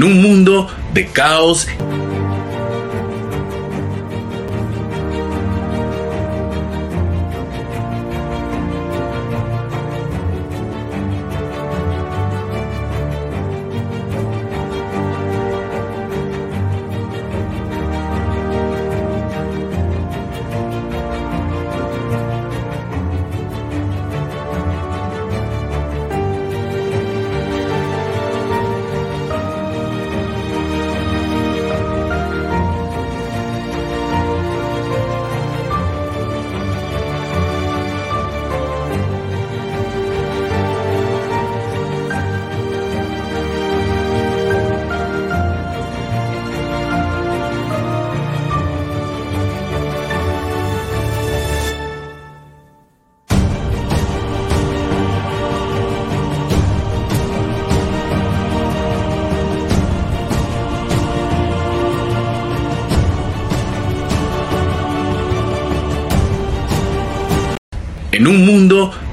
En un mundo de caos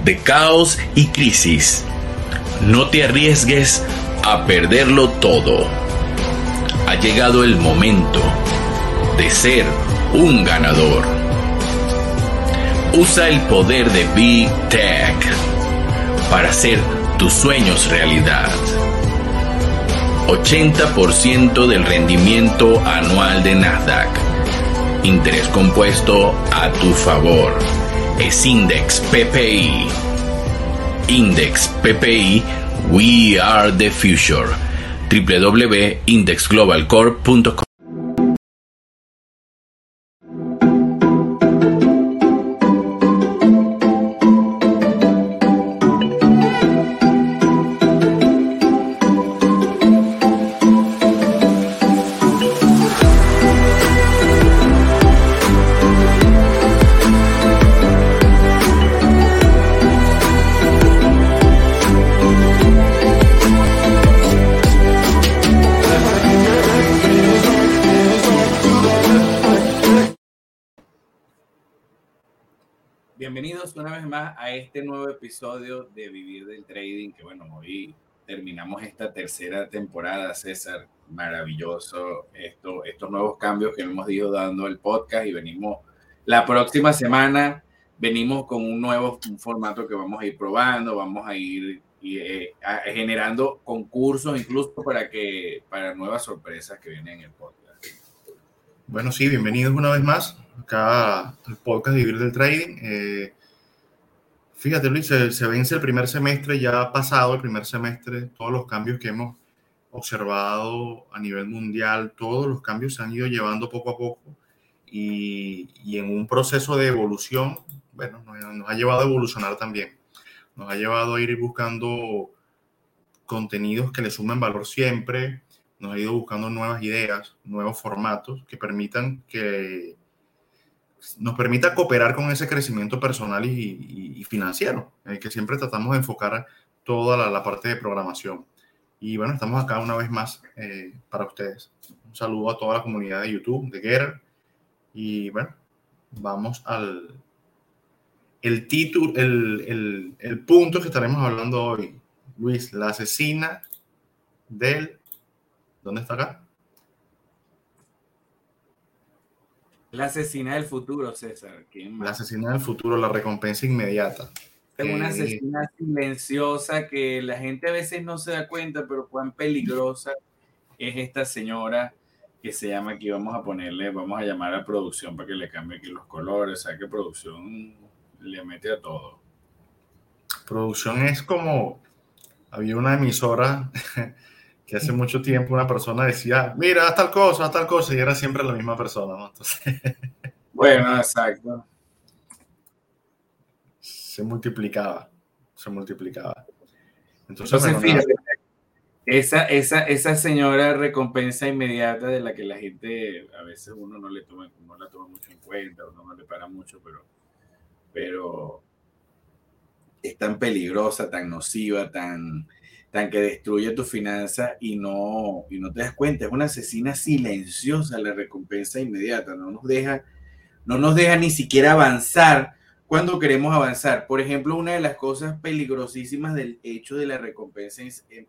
de caos y crisis, no te arriesgues a perderlo todo. Ha llegado el momento de ser un ganador. Usa el poder de Big Tech para hacer tus sueños realidad. 80% del rendimiento anual de Nasdaq. Interés compuesto a tu favor es Index PPI. Index PPI, We Are the Future. www.indexglobalcorp.com a este nuevo episodio de Vivir del Trading, que bueno, hoy terminamos esta tercera temporada, César, maravilloso esto, estos nuevos cambios que hemos ido dando el podcast y venimos la próxima semana, venimos con un nuevo formato que vamos a ir probando, vamos a ir eh, a, generando concursos incluso para que para nuevas sorpresas que vienen en el podcast. Bueno, sí, bienvenidos una vez más acá al podcast Vivir del Trading. Eh, fíjate, Luis, se, se, vence el primer semestre, ya ha pasado el primer semestre, todos los cambios que hemos observado a nivel mundial, todos los cambios se han ido llevando poco a poco y, y en un proceso de evolución, bueno, nos, nos ha llevado a evolucionar también. Nos ha llevado a ir buscando contenidos que le sumen valor siempre, nos ha ido buscando nuevas ideas, nuevos formatos que permitan que nos permita cooperar con ese crecimiento personal y, financiero, en el que siempre tratamos de enfocar toda la, parte de programación. Y bueno, estamos acá una vez más eh, para ustedes. Un saludo a toda la comunidad de YouTube, de Getter. Y bueno, vamos al el título, el, el punto que estaremos hablando hoy. Luis, la asesina del ¿Dónde está acá? La asesina del futuro, César. La asesina del futuro, la recompensa inmediata. Es una asesina eh, silenciosa que la gente a veces no se da cuenta, pero cuán peligrosa es esta señora que se llama aquí. Vamos a ponerle, vamos a llamar a producción para que le cambie aquí los colores. O sea que producción le mete a todo. Producción es como. Había una emisora que hace mucho tiempo una persona decía, mira, haz tal cosa, haz tal cosa, y era siempre la misma persona, ¿no? Entonces, bueno, exacto. Se multiplicaba, se multiplicaba. Entonces, Entonces fíjate, esa, esa, esa señora recompensa inmediata de la que la gente a veces uno no le toma, no la toma mucho en cuenta, uno no le para mucho, pero, pero es tan peligrosa, tan nociva, tan, tan que destruye tu finanza y no, y no te das cuenta. Es una asesina silenciosa la recompensa inmediata. No nos deja, no nos deja ni siquiera avanzar cuando queremos avanzar. Por ejemplo, una de las cosas peligrosísimas del hecho de la recompensa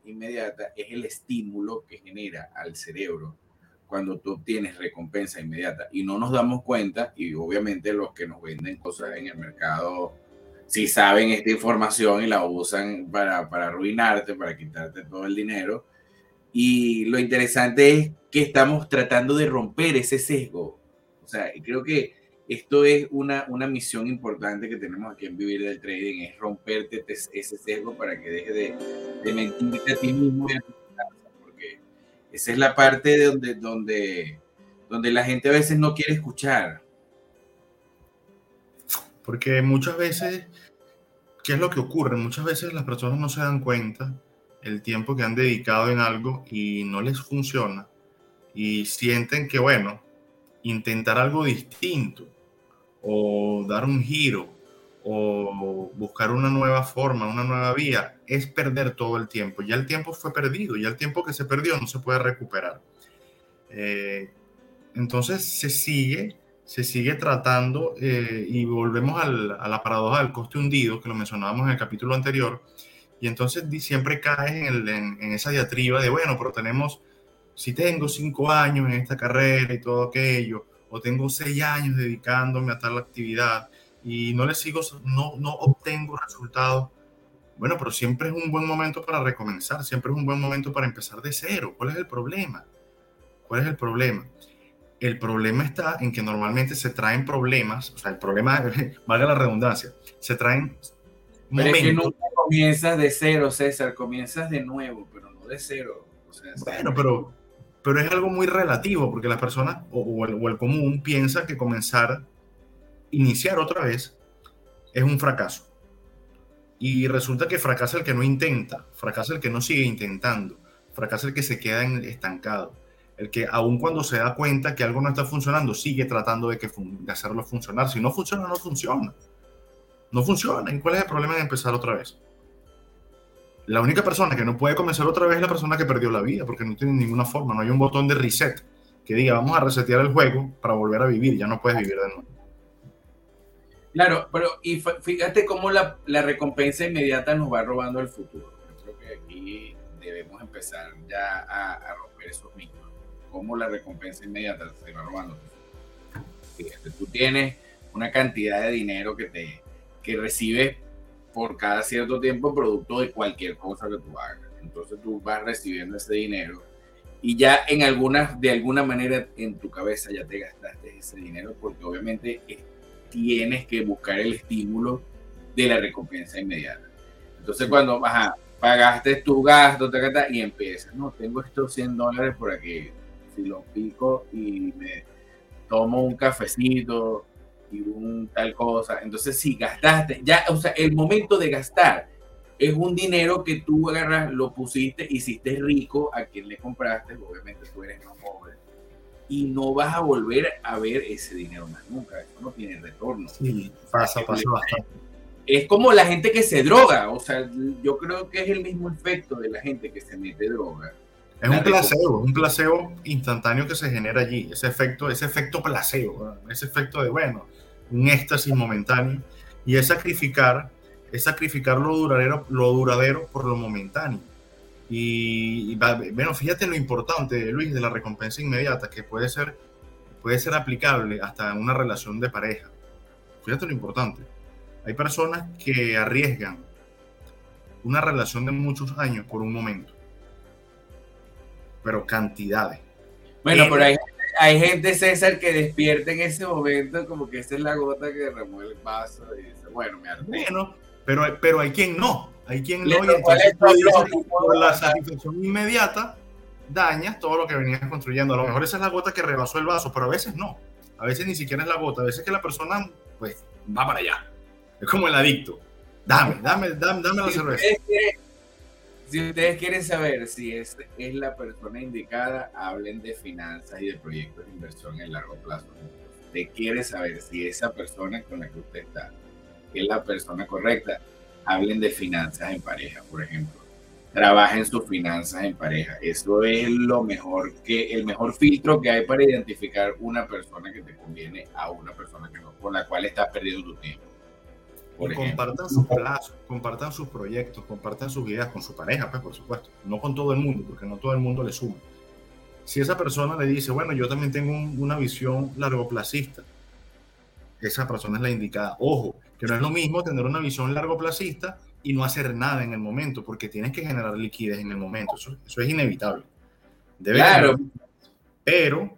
inmediata es el estímulo que genera al cerebro cuando tú obtienes recompensa inmediata y no nos damos cuenta y obviamente los que nos venden cosas en el mercado si saben esta información y la usan para, para arruinarte, para quitarte todo el dinero. Y lo interesante es que estamos tratando de romper ese sesgo. O sea, creo que esto es una, una misión importante que tenemos aquí en Vivir del Trading, es romperte ese sesgo para que deje de, de mentirte a ti mismo y a porque esa es la parte de donde, donde, donde la gente a veces no quiere escuchar. Porque muchas veces, ¿qué es lo que ocurre? Muchas veces las personas no se dan cuenta el tiempo que han dedicado en algo y no les funciona y sienten que, bueno, intentar algo distinto o dar un giro o buscar una nueva forma, una nueva vía, es perder todo el tiempo. Ya el tiempo fue perdido, ya el tiempo que se perdió no se puede recuperar. Eh, entonces se sigue, se sigue tratando eh, y volvemos a la paradoja del coste hundido que lo mencionábamos en el capítulo anterior. Y entonces siempre caes en, en esa diatriba de, bueno, pero tenemos, si tengo cinco años en esta carrera y todo aquello, o tengo seis años dedicándome a tal actividad y no le sigo, no, no obtengo resultados. Bueno, pero siempre es un buen momento para recomenzar, siempre es un buen momento para empezar de cero. ¿Cuál es el problema? ¿Cuál es el problema? El problema está en que normalmente se traen problemas, o sea, el problema, valga la redundancia, se traen pero es que nunca comienzas de cero, César, comienzas de nuevo, pero no de cero. bueno, pero pero es algo muy relativo porque la persona o, el, común piensa que comenzar, iniciar otra vez es un fracaso. Y resulta que fracasa el que no intenta, fracasa el que no sigue intentando, fracasa el que se queda estancado, el que aun cuando se da cuenta que algo no está funcionando, sigue tratando de, hacerlo funcionar. Si no funciona, no funciona. No funciona. ¿Y cuál es el problema de empezar otra vez? La única persona que no puede comenzar otra vez es la persona que perdió la vida, porque no tiene ninguna forma, no hay un botón de reset que diga vamos a resetear el juego para volver a vivir, ya no puedes vivir de nuevo. Claro, pero y fíjate cómo la, recompensa inmediata nos va robando el futuro. creo que aquí debemos empezar ya a, romper esos mitos. Cómo la recompensa inmediata se va robando. Fíjate, tú tienes una cantidad de dinero que te que recibes por cada cierto tiempo producto de cualquier cosa que tú hagas. Entonces tú vas recibiendo ese dinero y ya en algunas, de alguna manera en tu cabeza ya te gastaste ese dinero porque obviamente tienes que buscar el estímulo de la recompensa inmediata. Entonces cuando ajá, pagaste tu gasto y empiezas, no, tengo estos 100 dólares por aquí, si los pico y me tomo un cafecito y un tal cosa. Entonces, si gastaste, ya, o sea, el momento de gastar es un dinero que tú agarras, lo pusiste, hiciste rico a quien le compraste, obviamente tú eres más pobre, y no vas a volver a ver ese dinero más nunca, eso no tiene retorno. Sí, pasa, pasa bastante. Es como la gente que se droga, o sea, yo creo que es el mismo efecto de la gente que se mete droga es un placebo, un placebo instantáneo que se genera allí, ese efecto, ese efecto placebo, ese efecto de, bueno, un éxtasis momentáneo, y es sacrificar, es sacrificar lo duradero, lo duradero por lo momentáneo. Y, bueno, fíjate lo importante, Luis, de la recompensa inmediata, que puede ser, puede ser aplicable hasta en una relación de pareja. Fíjate lo importante. Hay personas que arriesgan una relación de muchos años por un momento pero cantidades. Bueno, pero hay, hay, gente, César, que despierta en ese momento como que esa es la gota que remueve el vaso y dice, bueno, me harté. Bueno, pero, pero hay quien no, hay quien no, y entonces por la satisfacción inmediata dañas todo lo que venías construyendo. A lo mejor esa es la gota que rebasó el vaso, pero a veces no. A veces ni siquiera es la gota, a veces que la persona, pues, va para allá. Es como el adicto. Dame, dame, dame, dame la cerveza. Si ustedes quieren saber si es, es la persona indicada, hablen de finanzas y de proyectos de inversión en largo plazo. Usted quiere saber si esa persona con la que usted está es la persona correcta, hablen de finanzas en pareja, por ejemplo. Trabajen sus finanzas en pareja. Eso es lo mejor que, el mejor filtro que hay para identificar una persona que te conviene a una persona que no, con la cual estás perdiendo tu tiempo. Y compartan sus plazos, compartan sus proyectos, compartan sus ideas con su pareja, pues por supuesto, no con todo el mundo, porque no todo el mundo le suma. Si esa persona le dice, bueno, yo también tengo una visión largoplacista, esa persona es la indicada. Ojo, que no es lo mismo tener una visión largoplacista y no hacer nada en el momento, porque tienes que generar liquidez en el momento. Eso, es inevitable. claro. pero.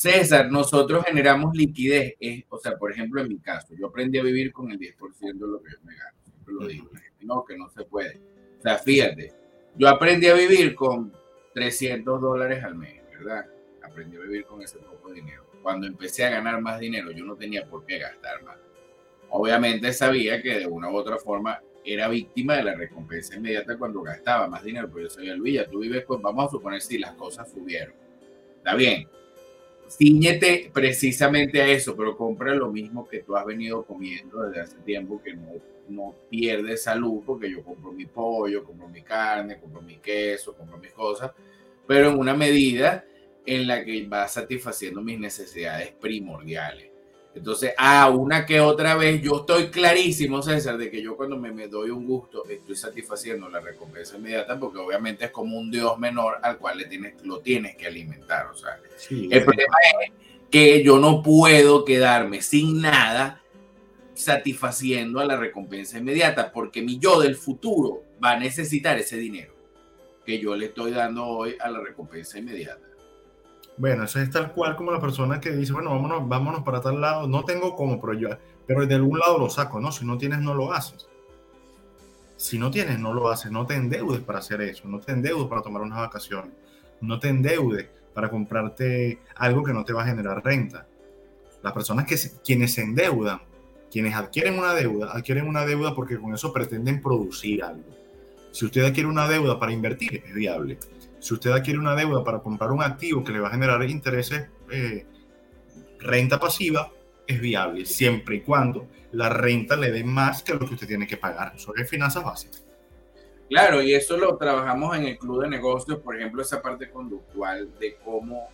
César, nosotros generamos liquidez. o sea, por ejemplo, en mi caso, yo aprendí a vivir con el 10% de lo que yo me gano. Siempre lo digo. no, que no se puede. O sea, fíjate, yo aprendí a vivir con 300 dólares al mes, ¿verdad? Aprendí a vivir con ese poco dinero. Cuando empecé a ganar más dinero, yo no tenía por qué gastar más. Obviamente sabía que de una u otra forma era víctima de la recompensa inmediata cuando gastaba más dinero, pero yo sabía, Luis, ya tú vives, pues vamos a suponer si las cosas subieron. Está bien, ciñete precisamente a eso, pero compra lo mismo que tú has venido comiendo desde hace tiempo, que no, no pierde salud, porque yo compro mi pollo, compro mi carne, compro mi queso, compro mis cosas, pero en una medida en la que va satisfaciendo mis necesidades primordiales. Entonces, a una que otra vez, yo estoy clarísimo, César, de que yo cuando me, me, doy un gusto estoy satisfaciendo la recompensa inmediata porque obviamente es como un Dios menor al cual le tienes, lo tienes que alimentar. O sea, el problema es que yo no puedo quedarme sin nada satisfaciendo a la recompensa inmediata porque mi yo del futuro va a necesitar ese dinero que yo le estoy dando hoy a la recompensa inmediata. Bueno, eso es tal cual como la persona que dice, bueno, vámonos, vámonos para tal lado. No tengo cómo, pero yo, pero de algún lado lo saco, ¿no? Si no tienes, no lo haces. Si no tienes, no lo haces. No te endeudes para hacer eso. No te endeudes para tomar unas vacaciones. No te endeudes para comprarte algo que no te va a generar renta. Las personas que quienes se endeudan, quienes adquieren una deuda, adquieren una deuda porque con eso pretenden producir algo. Si usted adquiere una deuda para invertir, es viable si usted adquiere una deuda para comprar un activo que le va a generar intereses, eh, renta pasiva, es viable siempre y cuando la renta le dé más que lo que usted tiene que pagar. Es finanzas básicas. Claro, y eso lo trabajamos en el club de negocios, por ejemplo, esa parte conductual de cómo,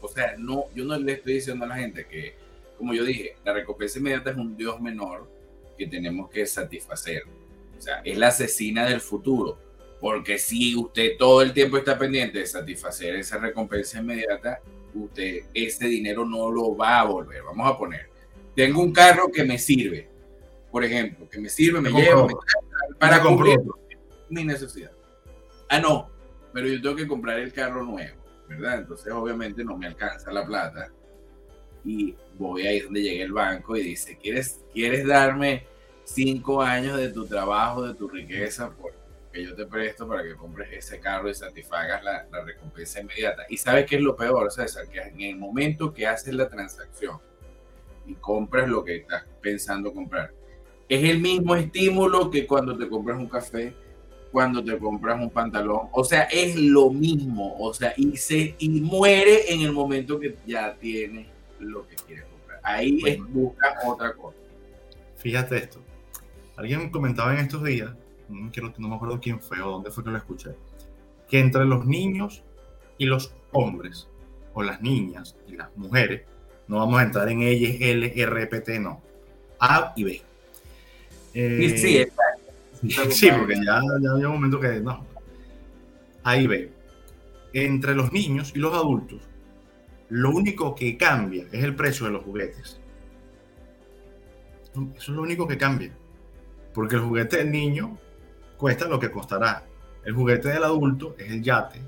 o sea, no, yo no le estoy diciendo a la gente que, como yo dije, la recompensa inmediata es un Dios menor que tenemos que satisfacer. O sea, es la asesina del futuro. Porque si usted todo el tiempo está pendiente de satisfacer esa recompensa inmediata, usted ese dinero no lo va a volver. Vamos a poner, tengo un carro que me sirve, por ejemplo, que me sirve, me lleva para cumplir mi necesidad. Ah, no, pero yo tengo que comprar el carro nuevo, ¿verdad? Entonces obviamente no me alcanza la plata y voy ahí donde llegue el banco y dice, ¿quieres, quieres darme cinco años de tu trabajo, de tu riqueza por yo te presto para que compres ese carro y satisfagas la, recompensa inmediata. Y sabes qué es lo peor, César, que en el momento que haces la transacción y compras lo que estás pensando comprar, es el mismo estímulo que cuando te compras un café, cuando te compras un pantalón. O sea, es lo mismo. O sea, y, se, y muere en el momento que ya tienes lo que quieres comprar. Ahí es, busca otra cosa. Fíjate esto. Alguien comentaba en estos días no, no me acuerdo quién fue o dónde fue que lo escuché, que entre los niños y los hombres, o las niñas y las mujeres, no vamos a entrar en ellas, L, R, P, T, no, A y B. Eh, sí, sí, porque ya, ya había un momento que no. A y B. Entre los niños y los adultos, lo único que cambia es el precio de los juguetes. Eso es lo único que cambia. Porque el juguete del niño cuesta lo que costará. El juguete del adulto es el yate,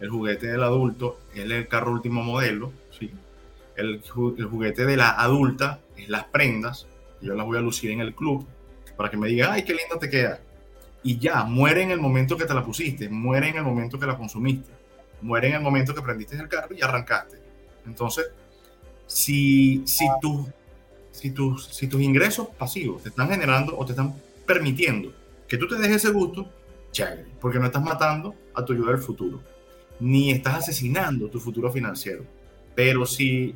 el juguete del adulto es el carro último modelo, ¿sí? el, juguete de la adulta es las prendas, yo las voy a lucir en el club para que me diga, ay, qué linda te queda. Y ya, muere en el momento que te la pusiste, muere en el momento que la consumiste, muere en el momento que prendiste el carro y arrancaste. Entonces, si, si, si, tus, si tus ingresos pasivos te están generando o te están permitiendo que tú te dejes ese gusto, chévere, porque no estás matando a tu ayuda del futuro, ni estás asesinando tu futuro financiero. Pero si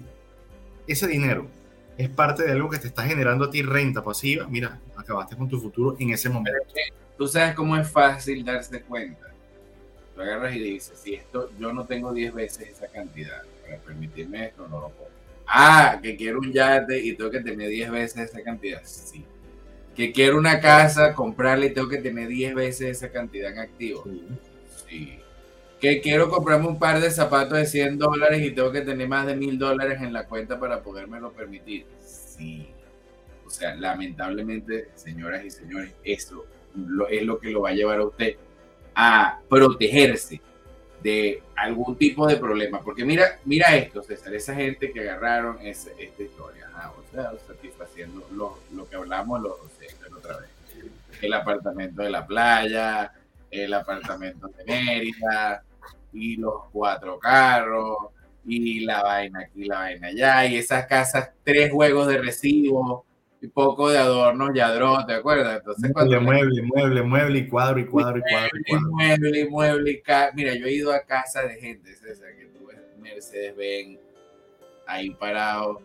ese dinero es parte de algo que te está generando a ti renta pasiva, mira, acabaste con tu futuro en ese momento. Tú sabes cómo es fácil darse cuenta. Tú agarras y dices, si esto, yo no tengo 10 veces esa cantidad para permitirme esto, no lo puedo. Ah, que quiero un yate y tengo que tener 10 veces esa cantidad. Sí. Que quiero una casa, comprarle, tengo que tener 10 veces esa cantidad en activo. Sí. Que quiero comprarme un par de zapatos de 100 dólares y tengo que tener más de 1000 dólares en la cuenta para podérmelo permitir. Sí. O sea, lamentablemente, señoras y señores, eso es lo que lo va a llevar a usted a protegerse de algún tipo de problema. Porque mira, mira esto, César, esa gente que agarraron esta historia, o sea, satisfaciendo lo, lo que hablamos los. El apartamento de la playa, el apartamento de Mérida, y los cuatro carros, y la vaina aquí, la vaina allá, y esas casas, tres juegos de recibo, y poco de adornos yadrón, ¿te acuerdas? Entonces, mueble, mueble, mueble, mueble, y cuadro, y cuadro, y cuadro. Y cuadro. Mueble, mueble, y Mira, yo he ido a casa de gente, César, que tú ves Mercedes-Benz ahí parado.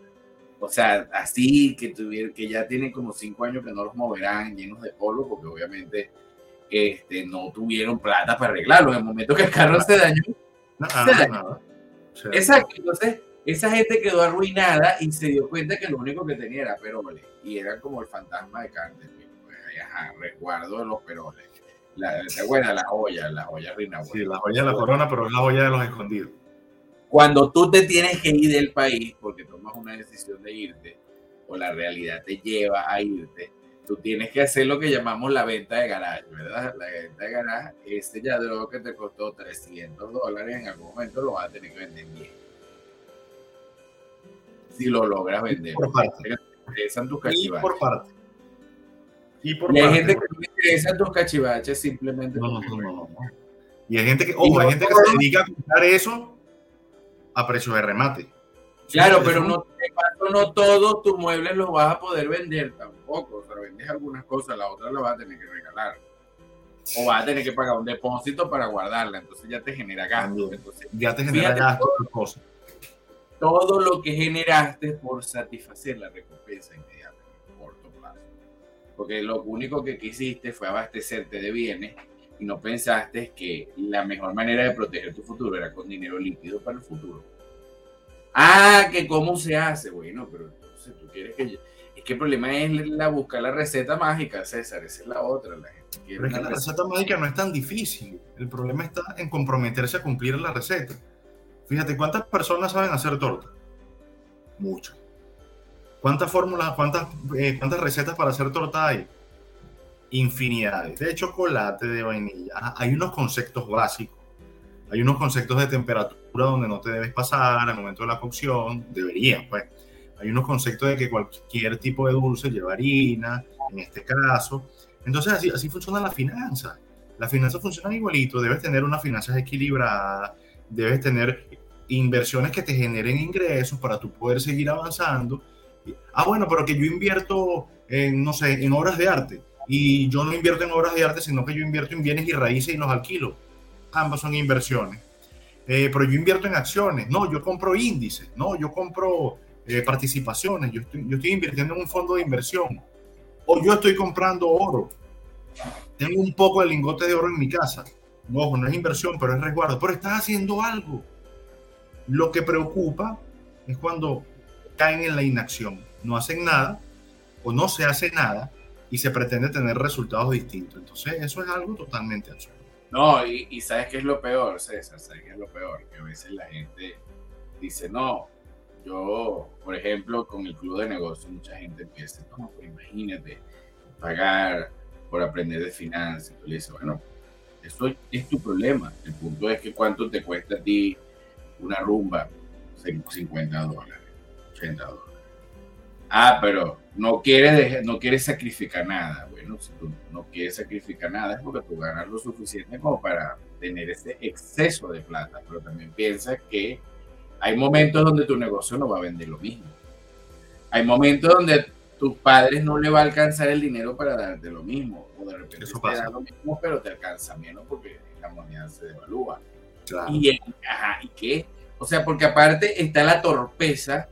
O sea, así que tuvieron, que ya tienen como cinco años que no los moverán llenos de polvo, porque obviamente este, no tuvieron plata para arreglarlo. En el momento que el carro se dañó, se dañó. Exacto. Entonces, esa gente quedó arruinada y se dio cuenta que lo único que tenía era peroles. Y era como el fantasma de Carter. Pues, ajá, resguardo de los peroles. La, ¿Te acuerdas? La joya, la joya reina. Sí, la joya de la corona, pero es la joya de los escondidos. Cuando tú te tienes que ir del país porque tomas una decisión de irte, o la realidad te lleva a irte, tú tienes que hacer lo que llamamos la venta de garaje, ¿verdad? La venta de garaje, ese yadro que te costó 300 dólares, en algún momento lo vas a tener que vender bien. Si lo logras vender. Por parte. tus. Y por parte. Y, por hay gente que no le interesan tus cachivaches simplemente. No, no, no, no, Y hay gente que, ojo, hay gente que se dedica a comprar eso a precio de remate. Claro, pero no, no todos tus muebles los vas a poder vender tampoco. O sea, vendes algunas cosas, la otra la vas a tener que regalar. O vas a tener que pagar un depósito para guardarla. Entonces ya te genera gasto. Entonces, ya te genera gasto. Todo, todo lo que generaste por satisfacer la recompensa inmediata en corto plazo. Porque lo único que quisiste fue abastecerte de bienes y no pensaste que la mejor manera de proteger tu futuro era con dinero líquido para el futuro. Ah, que cómo se hace, bueno, pero entonces tú quieres que... Es que el problema es la buscar la receta mágica, César, esa es la otra. La pero es que la receta mágica no es tan difícil. El problema está en comprometerse a cumplir la receta. Fíjate, ¿cuántas personas saben hacer torta? Muchas. ¿Cuántas fórmulas, cuántas, eh, cuántas recetas para hacer torta hay? Infinidades de chocolate, de vainilla. Hay unos conceptos básicos, hay unos conceptos de temperatura donde no te debes pasar al momento de la cocción, debería, pues. Hay unos conceptos de que cualquier tipo de dulce lleva harina, en este caso. Entonces, así, así funciona la finanza. La finanza funciona igualito. Debes tener unas finanzas equilibradas, debes tener inversiones que te generen ingresos para tú poder seguir avanzando. Ah, bueno, pero que yo invierto en, no sé, en obras de arte y yo no invierto en obras de arte, sino que yo invierto en bienes y raíces y los alquilo. Ambas son inversiones. Eh, pero yo invierto en acciones. No, yo compro índices. No, yo compro eh, participaciones. Yo estoy, yo estoy invirtiendo en un fondo de inversión. O yo estoy comprando oro. Tengo un poco de lingote de oro en mi casa. No, no es inversión, pero es resguardo. Pero estás haciendo algo. Lo que preocupa es cuando caen en la inacción. No hacen nada o no se hace nada y se pretende tener resultados distintos. Entonces, eso es algo totalmente absurdo. No, y, ¿sabes qué es lo peor, César? ¿Sabes qué es lo peor? Que a veces la gente dice, no, yo, por ejemplo, con el club de negocios, mucha gente empieza, no, pues imagínate, pagar por aprender de finanzas. Y tú le dices, bueno, eso es tu problema. El punto es que cuánto te cuesta a ti una rumba, 50 dólares, 80 dólares. Ah, pero no quieres, no quieres sacrificar nada. Bueno, si tú no quieres sacrificar nada es porque tú ganas lo suficiente como para tener ese exceso de plata, pero también piensa que hay momentos donde tu negocio no va a vender lo mismo. Hay momentos donde tus padres no le va a alcanzar el dinero para darte lo mismo, o de repente Eso te da lo mismo, pero te alcanza menos porque la moneda se devalúa. Y, ajá, ¿y qué? O sea, porque aparte está la torpeza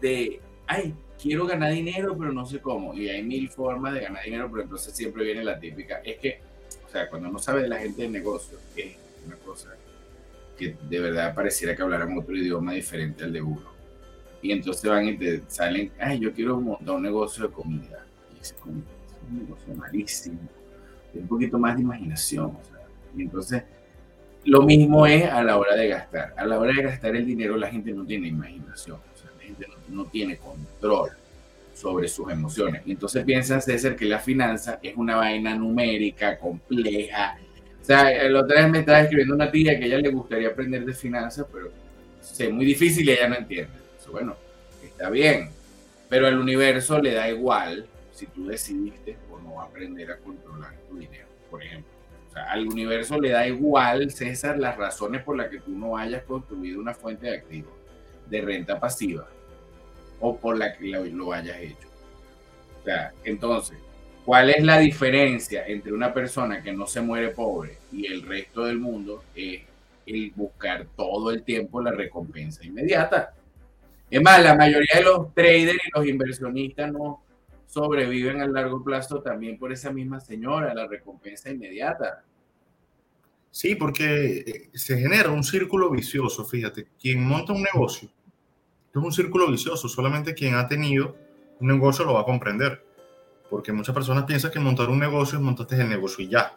de, ay, quiero ganar dinero, pero no sé cómo. Y hay mil formas de ganar dinero, pero entonces siempre viene la típica. Es que, o sea, cuando no sabe de la gente del negocio, es una cosa que de verdad pareciera que hablaran otro idioma diferente al de uno. Y entonces van y te salen, ay, yo quiero montar un negocio de comida. Y dice, un negocio malísimo, un poquito más de imaginación. y entonces, lo mismo es a la hora de gastar. A la hora de gastar el dinero, la gente no tiene imaginación, no, tiene control sobre sus emociones. Y entonces piensan, César, que la finanza es una vaina numérica, compleja. O sea, el otra vez me estaba escribiendo una tía que a ella le gustaría aprender de finanzas, pero es muy difícil y ella no entiende. bueno, está bien, pero al universo le da igual si tú decidiste o no aprender a controlar tu dinero, por ejemplo. O sea, al universo le da igual, César, las razones por las que tú no hayas construido una fuente de activos de renta pasiva o por la que lo, hayas hecho. O sea, entonces, ¿cuál es la diferencia entre una persona que no se muere pobre y el resto del mundo? Es el buscar todo el tiempo la recompensa inmediata. Es más, la mayoría de los traders y los inversionistas no sobreviven a largo plazo también por esa misma señora, la recompensa inmediata. Sí, porque eh, se genera un círculo vicioso, fíjate, quien monta un negocio es un círculo vicioso, solamente quien ha tenido un negocio lo va a comprender, porque muchas personas piensan que montar un negocio es montarte el negocio y ya.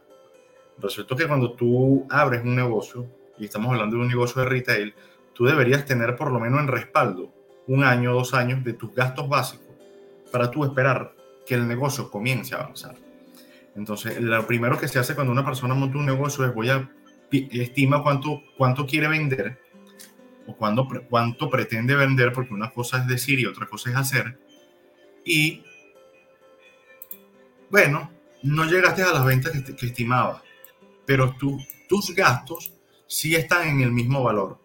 Resulta que cuando tú abres un negocio, y estamos hablando de un negocio de retail, tú deberías tener por lo menos en respaldo un año, dos años de tus gastos básicos para tú esperar que el negocio comience a avanzar. Entonces, lo primero que se hace cuando una persona monta un negocio es voy a estima cuánto, cuánto quiere vender o cuánto, cuánto pretende vender, porque una cosa es decir y otra cosa es hacer. Y bueno, no llegaste a las ventas que, que estimabas, pero tus gastos sí están en el mismo valor.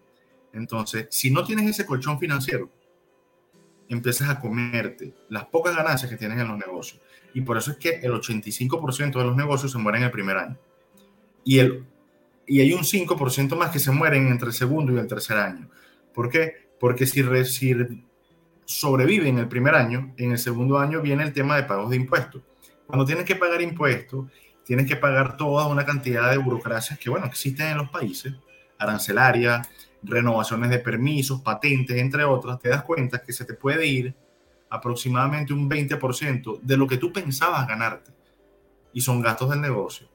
Entonces, si no tienes ese colchón financiero, empiezas a comerte las pocas ganancias que tienes en los negocios. Y por eso es que el 85% de los negocios se mueren el primer año. Y, el, y hay un 5% más que se mueren entre el segundo y el tercer año. ¿Por qué? Porque si, si sobreviven el primer año, en el segundo año viene el tema de pagos de impuestos. Cuando tienes que pagar impuestos, tienes que pagar toda una cantidad de burocracias que, bueno, existen en los países, arancelaria, renovaciones de permisos, patentes, entre otras, te das cuenta que se te puede ir aproximadamente un 20% de lo que tú pensabas ganarte. Y son gastos del negocio.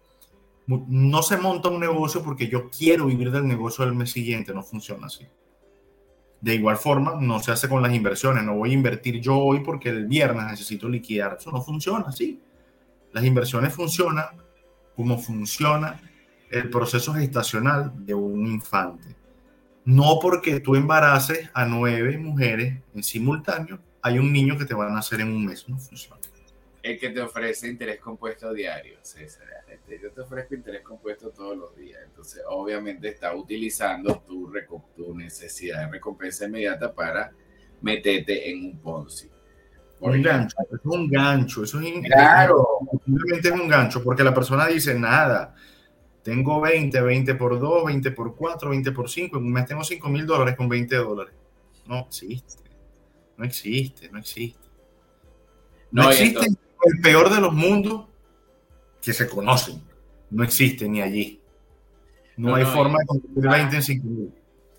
No se monta un negocio porque yo quiero vivir del negocio del mes siguiente, no funciona así. De igual forma, no se hace con las inversiones. No voy a invertir yo hoy porque el viernes necesito liquidar. Eso no funciona así. Las inversiones funcionan como funciona el proceso gestacional de un infante. No porque tú embaraces a nueve mujeres en simultáneo, hay un niño que te va a nacer en un mes. No funciona. El que te ofrece interés compuesto diario, César. Este, yo te ofrezco interés compuesto todos los días. Entonces, obviamente, está utilizando tu, tu necesidad de recompensa inmediata para meterte en un Ponzi. Un gancho, es un gancho, eso es claro. Simplemente es un gancho, porque la persona dice nada. Tengo 20, 20 por 2, 20 por 4, 20 por 5. En un mes tengo 5 mil dólares con 20 dólares. No existe. No existe, no existe. No, existe el peor de los mundos que se conocen. No existe ni allí. No, hay forma de conseguir 20 en 5 mil.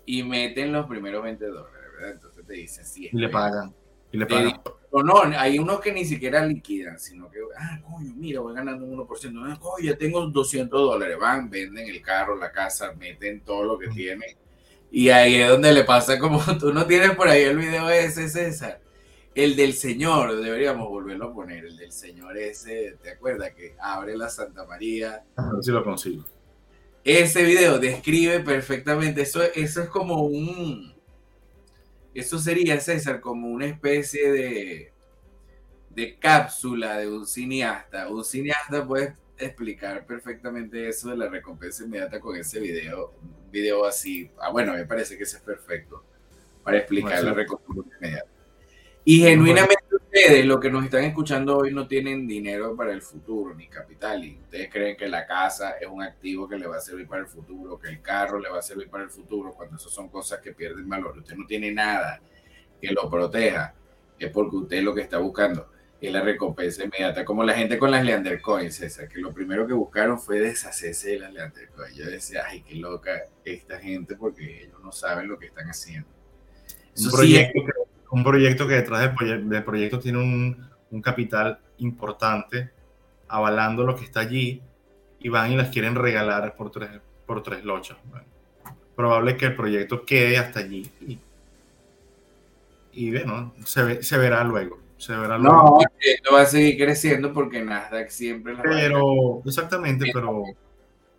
Y meten los primeros 20 dólares, ¿verdad? Entonces te dicen, sí. Y le pagan. Y le pagan. O no, hay unos que ni siquiera liquidan, sino que, ah, coño, mira, voy ganando un 1%. Ah, coño, ya tengo 200 dólares. Van, venden el carro, la casa, meten todo lo que tienen. Y ahí es donde le pasa como tú no tienes por ahí el video ese, César. El del Señor, deberíamos volverlo a poner. El del Señor ese, ¿te acuerdas? Que abre la Santa María. A ver si lo consigo. Ese video describe perfectamente. Eso, eso es como un eso sería, César, como una especie de, de cápsula de un cineasta. Un cineasta puede explicar perfectamente eso de la recompensa inmediata con ese video. Un video así. Ah, bueno, me parece que ese es perfecto para explicar la recompensa inmediata. Y genuinamente ustedes, los que nos están escuchando hoy, no tienen dinero para el futuro ni capital. Y ustedes creen que la casa es un activo que le va a servir para el futuro, que el carro le va a servir para el futuro, cuando eso son cosas que pierden valor. Usted no tiene nada que lo proteja. Es porque usted lo que está buscando es la recompensa inmediata. Como la gente con las Leander Coins, César, que lo primero que buscaron fue deshacerse de las Leander Coins. Yo decía, ay, qué loca esta gente porque ellos no saben lo que están haciendo. Eso proyecto un proyecto que detrás del, proyecto tiene un, un, capital importante avalando lo que está allí y van y las quieren regalar por tres, por tres lochas. probable que el proyecto quede hasta allí. Y, bueno, se, se verá luego. Se verá luego. No, esto va a seguir creciendo porque Nasdaq siempre... pero, exactamente, pero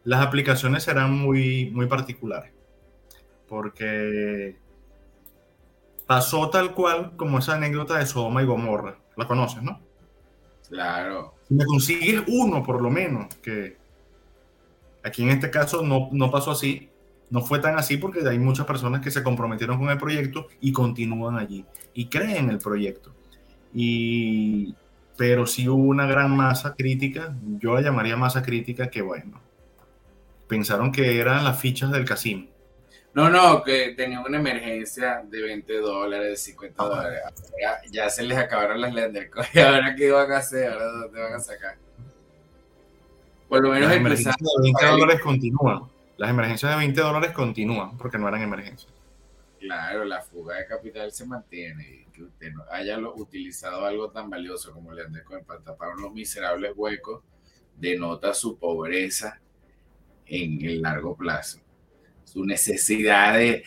las aplicaciones serán muy, muy particulares. Porque pasó tal cual como esa anécdota de Sodoma y Gomorra. La conoces, ¿no? Claro. Si me consigues uno, por lo menos, que aquí en este caso no, no pasó así, no fue tan así porque hay muchas personas que se comprometieron con el proyecto y continúan allí y creen el proyecto. Y, pero sí hubo una gran masa crítica, yo la llamaría masa crítica, que bueno, pensaron que eran las fichas del casino. No, no, que tenían una emergencia de 20 dólares, 50 dólares. Ya, se les acabaron las lender. ¿Y ahora qué van a hacer? ¿Ahora dónde van a sacar? Por lo menos las emergencias de 20 dólares continúan. Las emergencias de 20 dólares continúan porque no eran emergencias. Claro, la fuga de capital se mantiene. Y que usted no haya utilizado algo tan valioso como el con para tapar unos miserables huecos denota su pobreza en el largo plazo su necesidad de,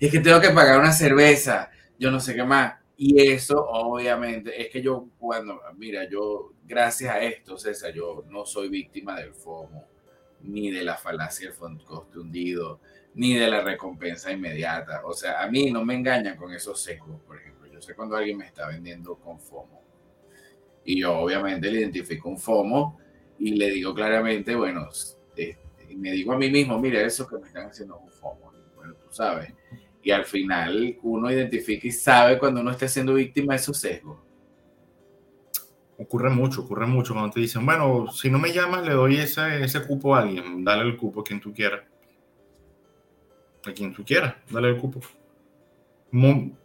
es que tengo que pagar una cerveza, yo no sé qué más. Y eso, obviamente, es que yo cuando, mira, yo, gracias a esto, César, yo no soy víctima del FOMO, ni de la falacia del coste hundido, ni de la recompensa inmediata. O sea, a mí no me engañan con esos sesgos, por ejemplo. Yo sé cuando alguien me está vendiendo con FOMO. Y yo, obviamente, le identifico un FOMO y le digo claramente, bueno, me digo a mí mismo, mira, eso que me están haciendo un FOMO. Bueno, tú sabes. Y al final uno identifica y sabe cuando uno está siendo víctima de esos sesgos. Ocurre mucho, ocurre mucho cuando te dicen, bueno, si no me llamas, le doy ese, ese cupo a alguien, dale el cupo a quien tú quieras. A quien tú quieras, dale el cupo.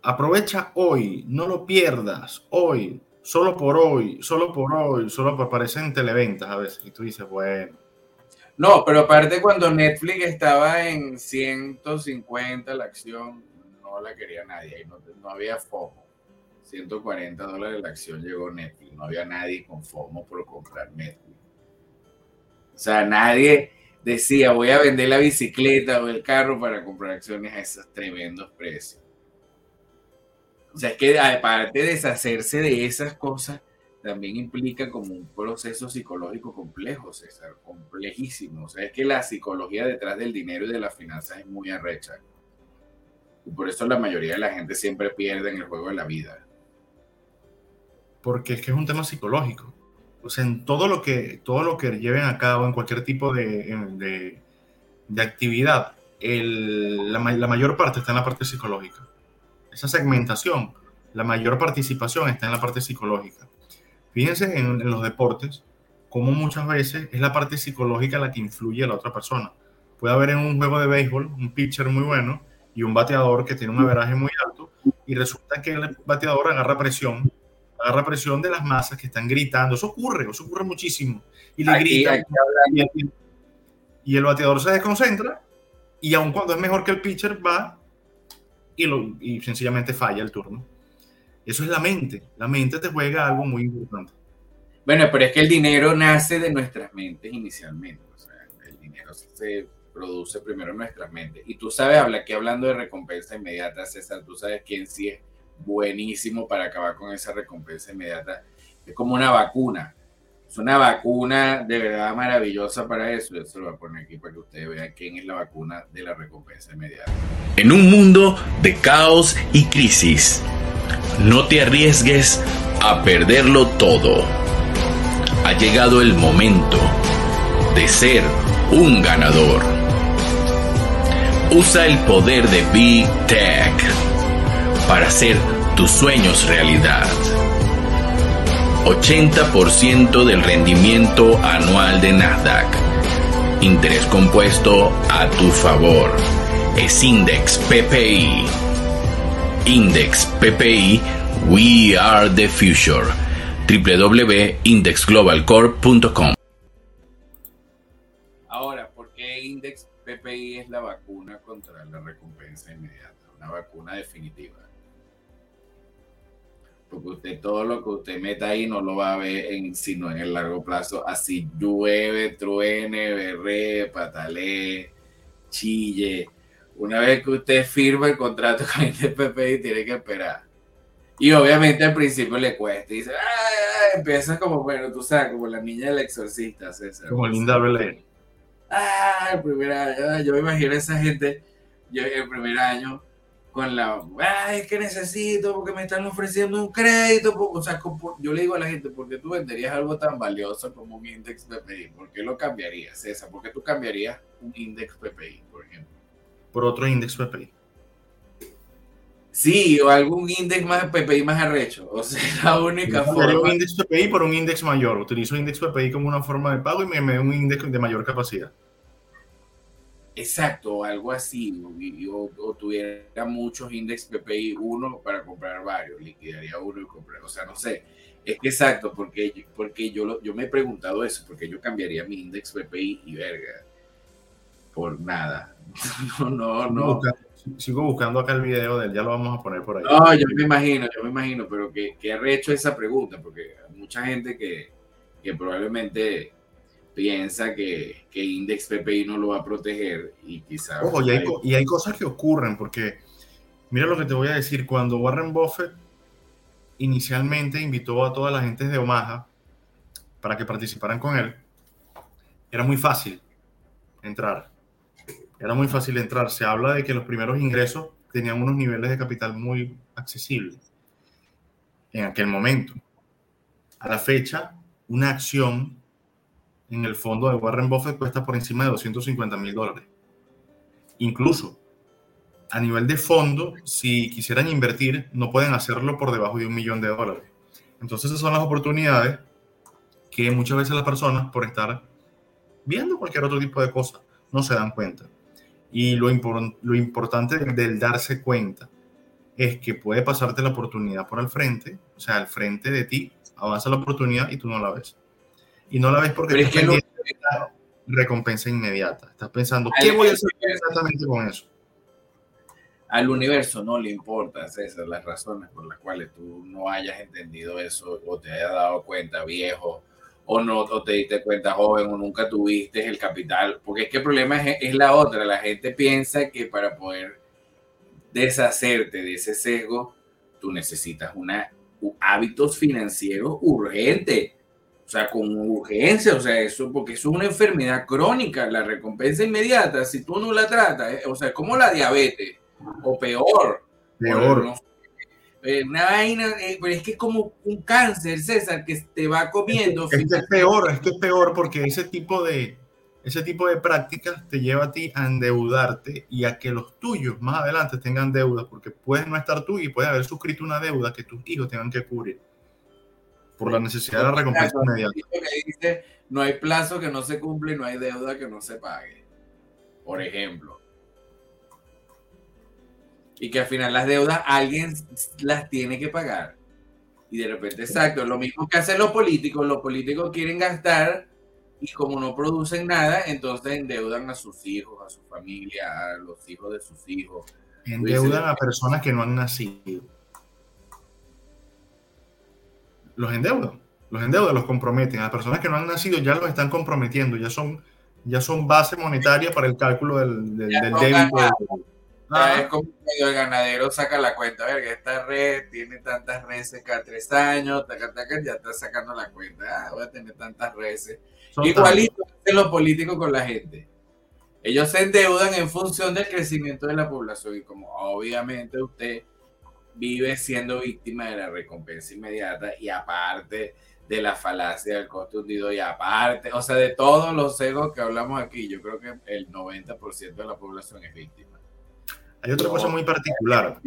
aprovecha hoy, no lo pierdas, hoy, solo por hoy, solo por hoy, solo por aparecer en televentas a veces. Y tú dices, bueno, no, pero aparte cuando Netflix estaba en 150 la acción, no la quería nadie, no, no había FOMO. 140 dólares la acción llegó Netflix, no había nadie con FOMO por comprar Netflix. O sea, nadie decía voy a vender la bicicleta o el carro para comprar acciones a esos tremendos precios. O sea, es que aparte de deshacerse de esas cosas, también implica como un proceso psicológico complejo, César, complejísimo. O sea, es que la psicología detrás del dinero y de las finanzas es muy arrecha. Y por eso la mayoría de la gente siempre pierde en el juego de la vida. Porque es que es un tema psicológico. O sea, en todo lo que, todo lo que lleven a cabo, en cualquier tipo de, de, actividad, la, la mayor parte está en la parte psicológica. Esa segmentación, la mayor participación está en la parte psicológica. Fíjense en, los deportes, como muchas veces es la parte psicológica la que influye a la otra persona. Puede haber en un juego de béisbol un pitcher muy bueno y un bateador que tiene un averaje muy alto y resulta que el bateador agarra presión, agarra presión de las masas que están gritando. Eso ocurre, eso ocurre muchísimo. Y le grita y, y, el bateador se desconcentra y aun cuando es mejor que el pitcher va y, lo, y sencillamente falla el turno. Eso es la mente. La mente te juega algo muy importante. Bueno, pero es que el dinero nace de nuestras mentes inicialmente. O sea, el dinero se produce primero en nuestras mentes. Y tú sabes, habla aquí hablando de recompensa inmediata, César, tú sabes quién sí es buenísimo para acabar con esa recompensa inmediata. Es como una vacuna. Es una vacuna de verdad maravillosa para eso. Yo se lo voy a poner aquí para que ustedes vean quién es la vacuna de la recompensa inmediata. En un mundo de caos y crisis no te arriesgues a perderlo todo. Ha llegado el momento de ser un ganador. Usa el poder de Big Tech para hacer tus sueños realidad. 80% del rendimiento anual de Nasdaq. Interés compuesto a tu favor. Es Index PPI Index PPI We Are the Future www.indexglobalcorp.com Ahora, ¿por qué Index PPI es la vacuna contra la recompensa inmediata? Una vacuna definitiva. Porque usted todo lo que usted meta ahí no lo va a ver en, sino en el largo plazo. Así llueve, truene, berre, patale, chille. Una vez que usted firma el contrato con el PPI, tiene que esperar. Y obviamente al principio le cuesta. Y dice, ah, empieza como, bueno, tú sabes, como la niña del exorcista, César. Como Linda Belén. Ah, el primer año. Yo me imagino a esa gente, yo el primer año, con la, ay, es que necesito porque me están ofreciendo un crédito. O sea, yo le digo a la gente, ¿por qué tú venderías algo tan valioso como un index PPI? ¿Por qué lo cambiarías, César? ¿Por qué tú cambiarías un index PPI, por ejemplo? Por otro index PPI. Sí, o algún index más PPI más arrecho. O sea, la única forma. un index PPI por un index mayor. Utilizo index PPI como una forma de pago y me, me un index de mayor capacidad. Exacto, algo así, o, tuviera muchos index PPI, uno para comprar varios, liquidaría uno y comprar, o sea, no sé, es que exacto, porque, porque yo, yo me he preguntado eso, porque yo cambiaría mi index PPI y verga, por nada, no, no, no. Sigo buscando acá el video de él, ya lo vamos a poner por ahí. No, yo me imagino, yo me imagino, pero que, que ha hecho esa pregunta, porque mucha gente que, que probablemente piensa que, que Index PPI no lo va a proteger y quizás... Ojo, y hay, y hay cosas que ocurren porque, mira lo que te voy a decir, cuando Warren Buffett inicialmente invitó a toda la gente de Omaha para que participaran con él, era muy fácil entrar. Era muy fácil entrar. Se habla de que los primeros ingresos tenían unos niveles de capital muy accesibles en aquel momento. A la fecha, una acción en el fondo de Warren Buffett cuesta por encima de 250 mil dólares. Incluso a nivel de fondo, si quisieran invertir, no pueden hacerlo por debajo de un millón de dólares. Entonces esas son las oportunidades que muchas veces las personas, por estar viendo cualquier otro tipo de cosas, no se dan cuenta. Y lo, lo importante del darse cuenta es que puede pasarte la oportunidad por al frente, o sea, al frente de ti, avanza la oportunidad y tú no la ves y no la ves porque es que recompensa inmediata. Estás pensando, ¿qué voy a hacer exactamente con eso? Al universo no le importa, César, las razones por las cuales tú no hayas entendido eso o te hayas dado cuenta viejo o no o te diste cuenta joven o nunca tuviste el capital, porque es que el problema es, es la otra, la gente piensa que para poder deshacerte de ese sesgo, tú necesitas una, hábitos financieros urgentes o sea, con urgencia, o sea, eso, porque es una enfermedad crónica, la recompensa inmediata, si tú no la tratas, eh, o sea, es como la diabetes, o peor. Peor. Eh, una vaina, eh, pero es que es como un cáncer, César, que te va comiendo. Es que, es, peor, es que es peor porque ese tipo de, ese tipo de prácticas te lleva a ti a endeudarte y a que los tuyos más adelante tengan deudas, porque puedes no estar tú y puedes haber suscrito una deuda que tus hijos tengan que cubrir por la necesidad de la recompensa inmediata. dice, no hay plazo que no se cumple y no hay deuda que no se pague. Por ejemplo. Y que al final las deudas alguien las tiene que pagar. Y de repente, exacto, lo mismo que hacen los políticos. Los políticos quieren gastar y como no producen nada, entonces endeudan a sus hijos, a su familia, a los hijos de sus hijos. Endeudan a personas que no han nacido los endeudan, los endeudan, los comprometen. A las personas que no han nacido ya los están comprometiendo, ya son, ya son base monetaria para el cálculo del, del, débito. Ah. es como el ganadero saca la cuenta, a ver, que esta red tiene tantas reses cada tres años, ya está sacando la cuenta, ah, voy a tener tantas reses. Igualito hacen los políticos con la gente. Ellos se endeudan en función del crecimiento de la población y como obviamente usted vive siendo víctima de la recompensa inmediata y aparte de la falacia del costo hundido y aparte, o sea, de todos los egos que hablamos aquí, yo creo que el 90% de la población es víctima. Hay otra cosa muy particular.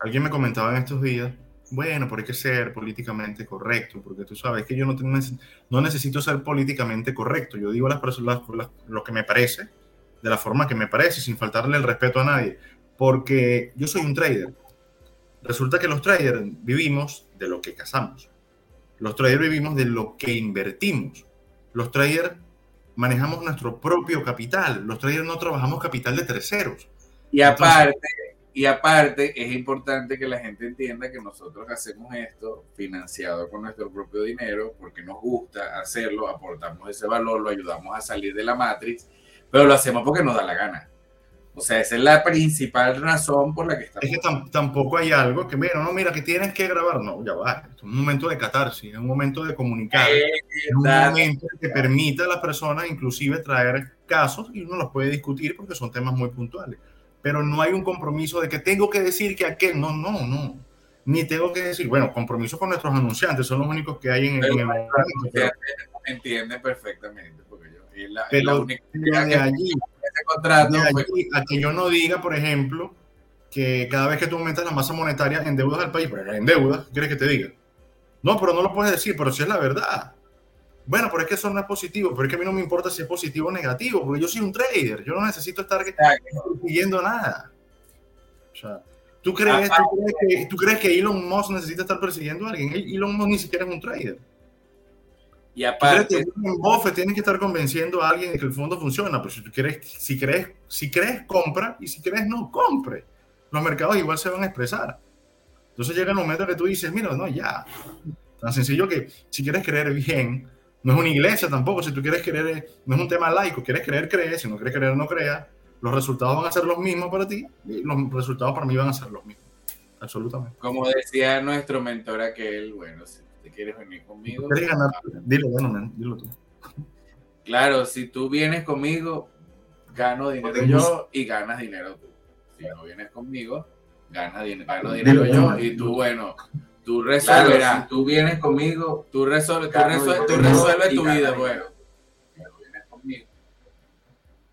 Alguien me comentaba en estos días, bueno, pero hay que ser políticamente correcto, porque tú sabes que yo no, no necesito ser políticamente correcto. Yo digo a las personas lo que me parece, de la forma que me parece, sin faltarle el respeto a nadie, porque yo soy un trader Resulta que los traders vivimos de lo que cazamos. Los traders vivimos de lo que invertimos. Los traders manejamos nuestro propio capital. Los traders no trabajamos capital de terceros. Y aparte, y aparte es importante que la gente entienda que nosotros hacemos esto financiado con nuestro propio dinero porque nos gusta hacerlo, aportamos ese valor, lo ayudamos a salir de la matriz, pero lo hacemos porque nos da la gana. O sea, esa es la principal razón por la que estamos. Es que tampoco hay algo que, mira, no, mira, que tienes que grabar. No, ya va. Es un momento de catarsis, es un momento de comunicar. es un momento que permita a las personas, inclusive, traer casos y uno los puede discutir porque son temas muy puntuales. Pero no hay un compromiso de que tengo que decir que aquel. No, no, no. Ni tengo que decir, bueno, compromiso con nuestros anunciantes, son los únicos que hay en, el momento. Entiende perfectamente, porque yo. Es la, pero la única de allí contrato. Pues. a que yo no diga, por ejemplo, que cada vez que tú aumentas la masa monetaria endeudas al país, pero en deuda, ¿qué quieres que te diga? No, pero no lo puedes decir, pero si es la verdad. Bueno, pero es que eso no es positivo, pero es que a mí no me importa si es positivo o negativo, porque yo soy un trader, yo no necesito estar persiguiendo nada. O sea, ¿tú crees, ¿tú crees, que, ¿tú crees que Elon Musk necesita estar persiguiendo a alguien? Elon Musk ni siquiera es un trader. Y aparte, Buffett tiene que estar convenciendo a alguien de que el fondo funciona, pero si tú quieres, si crees, si crees, compra y si crees, no compre. Los mercados igual se van a expresar. Entonces llega el momento que tú dices, mira, no, ya. Tan sencillo que si quieres creer bien, no es una iglesia tampoco, si tú quieres creer, no es un tema laico, quieres creer, cree, si no quieres creer, no crea. Los resultados van a ser los mismos para ti y los resultados para mí van a ser los mismos. Absolutamente. Como decía nuestro mentor aquel, bueno, sí quieres venir conmigo. Dilo, bueno, dilo tú. Claro, si tú vienes conmigo, gano dinero yo y ganas dinero tú. Si no vienes conmigo, gana, gano dinero yo y tú, bueno, tú resolverás. tú vienes conmigo, tú, resuelves, tú, resuelves, tu vida, bueno. Pero vienes conmigo.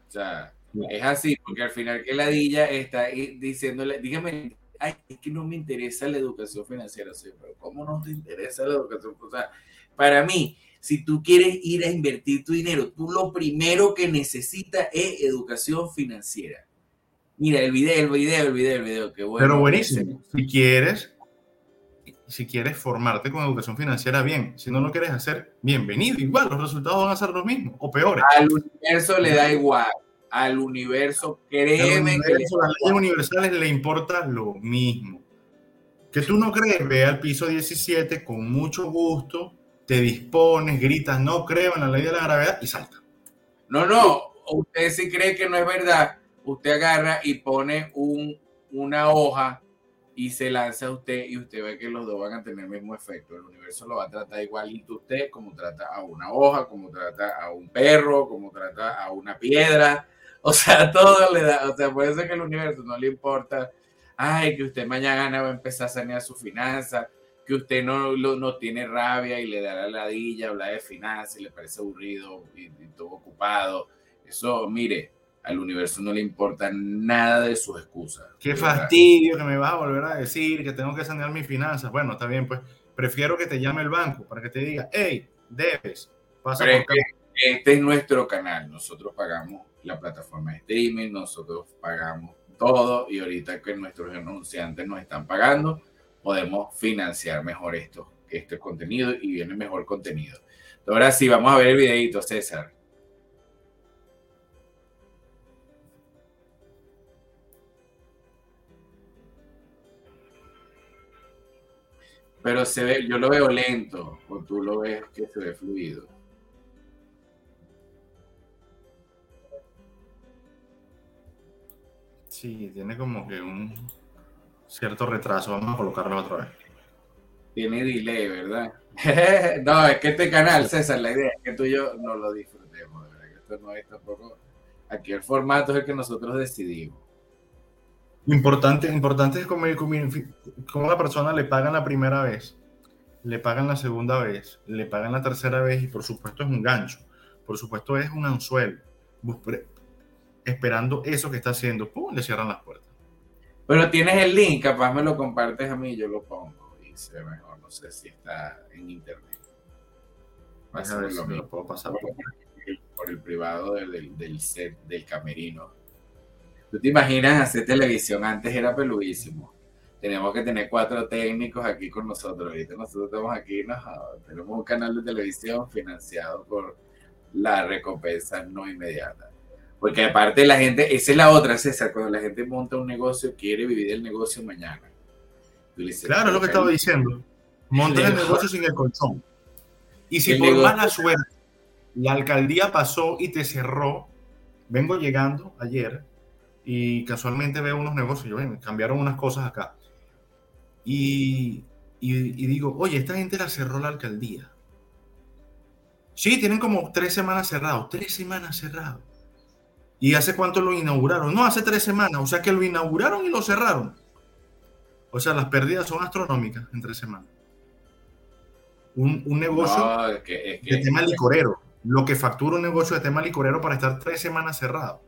O sea, es así, porque al final que la Dilla está diciéndole, dígame ay, es que no me interesa la educación financiera, sí, pero ¿cómo no te interesa la educación? O sea, para mí, si tú quieres ir a invertir tu dinero, tú lo primero que necesitas es educación financiera. Mira, el video, el video, el video, el video, qué bueno. Pero buenísimo. Si quieres, si quieres formarte con educación financiera, bien. Si no lo quieres hacer, bienvenido. Igual, los resultados van a ser los mismos o peores. Al universo le da igual al universo, créeme que a las leyes universales le importa lo mismo. Que tú no crees, ve al piso 17 con mucho gusto, te dispones, gritas, no creo en la ley de la gravedad y salta. No, no, usted si cree que no es verdad, usted agarra y pone un, una hoja y se lanza a usted y usted ve que los dos van a tener el mismo efecto. El universo lo va a tratar igualito usted como trata a una hoja, como trata a un perro, como trata a una piedra o sea, todo le da, o sea, puede ser que el universo no le importa, ay, que usted mañana va a empezar a sanear su finanza, que usted no, no tiene rabia y le da la ladilla, habla de finanzas y le parece aburrido y, todo ocupado. Eso, mire, al universo no le importa nada de sus excusas. Qué fastidio que me vas a volver a decir que tengo que sanear mis finanzas. Bueno, está bien, pues prefiero que te llame el banco para que te diga, hey, debes, pasa por Este es nuestro canal, nosotros pagamos la plataforma de streaming, nosotros pagamos todo y ahorita que nuestros anunciantes nos están pagando, podemos financiar mejor esto, este contenido y viene mejor contenido. Ahora sí, vamos a ver el videito, César. Pero se ve, yo lo veo lento, o tú lo ves que se ve fluido. Sí, tiene como que un cierto retraso. Vamos a colocarlo otra vez. Tiene delay, ¿verdad? no, es que este canal, César, la idea es que tú y yo no lo disfrutemos, de verdad. Esto no es tampoco. Aquí el formato es el que nosotros decidimos. Importante, importante es como, como la persona le pagan la primera vez, le pagan la segunda vez, le pagan la tercera vez y por supuesto es un gancho, por supuesto es un anzuelo esperando eso que está haciendo, ¡pum! le cierran las puertas. Pero tienes el link, capaz me lo compartes a mí, yo lo pongo y se mejor, no sé si está en internet. a ver si lo puedo pasar por, el, privado del, del, set del camerino. ¿Tú te imaginas hacer televisión? Antes era peluísimo. Tenemos que tener cuatro técnicos aquí con nosotros. Ahorita nosotros estamos aquí, tenemos un canal de televisión financiado por la recompensa no inmediata. Porque aparte la gente, esa es la otra, César, cuando la gente monta un negocio, quiere vivir el negocio mañana. claro, es lo que estaba diciendo. Monta el negocio sin el colchón. Y si por mala suerte la alcaldía pasó y te cerró, vengo llegando ayer y casualmente veo unos negocios, yo, me cambiaron unas cosas acá. Y, y, digo, oye, esta gente la cerró la alcaldía. Sí, tienen como tres semanas cerrados, tres semanas cerrados. ¿Y hace cuánto lo inauguraron? No, hace tres semanas. O sea que lo inauguraron y lo cerraron. O sea, las pérdidas son astronómicas en tres semanas. Un, negocio de tema licorero. Lo que factura un negocio de tema licorero para estar tres semanas cerrado.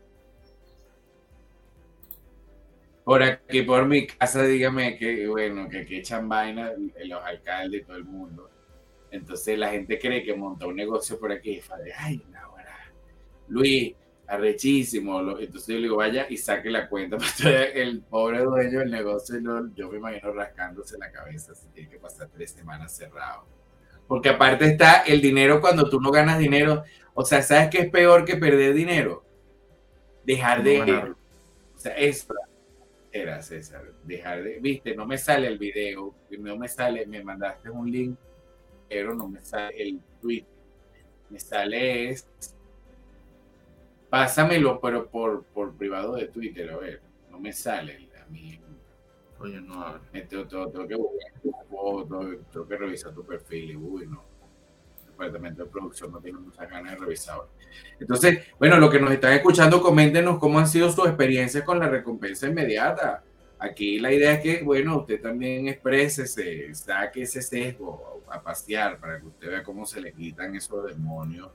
Por aquí, por mi casa, dígame que, bueno, que, que echan vaina los alcaldes y todo el mundo. Entonces la gente cree que monta un negocio por aquí y ay, Luis, arrechísimo. Entonces yo le digo, vaya y saque la cuenta. el pobre dueño del negocio, yo me imagino rascándose la cabeza si tiene que pasar tres semanas cerrado. Porque aparte está el dinero cuando tú no ganas dinero. O sea, ¿sabes qué es peor que perder dinero? Dejar de... ganar. o sea, es era César, dejar de... Viste, no me sale el video, no me sale, me mandaste un link, pero no me sale el tweet. Me sale es Pásamelo, pero por, por privado de Twitter, a ver. No me sale a mí. Oye, no abre. Tengo, tengo, tengo, que buscar tengo que revisar tu perfil y uy, no. El departamento de producción no tiene muchas ganas de revisar. Entonces, bueno, lo que nos están escuchando, coméntenos cómo han sido sus experiencias con la recompensa inmediata. Aquí la idea es que, bueno, usted también exprese, saque ese sesgo a pasear para que usted vea cómo se le quitan esos demonios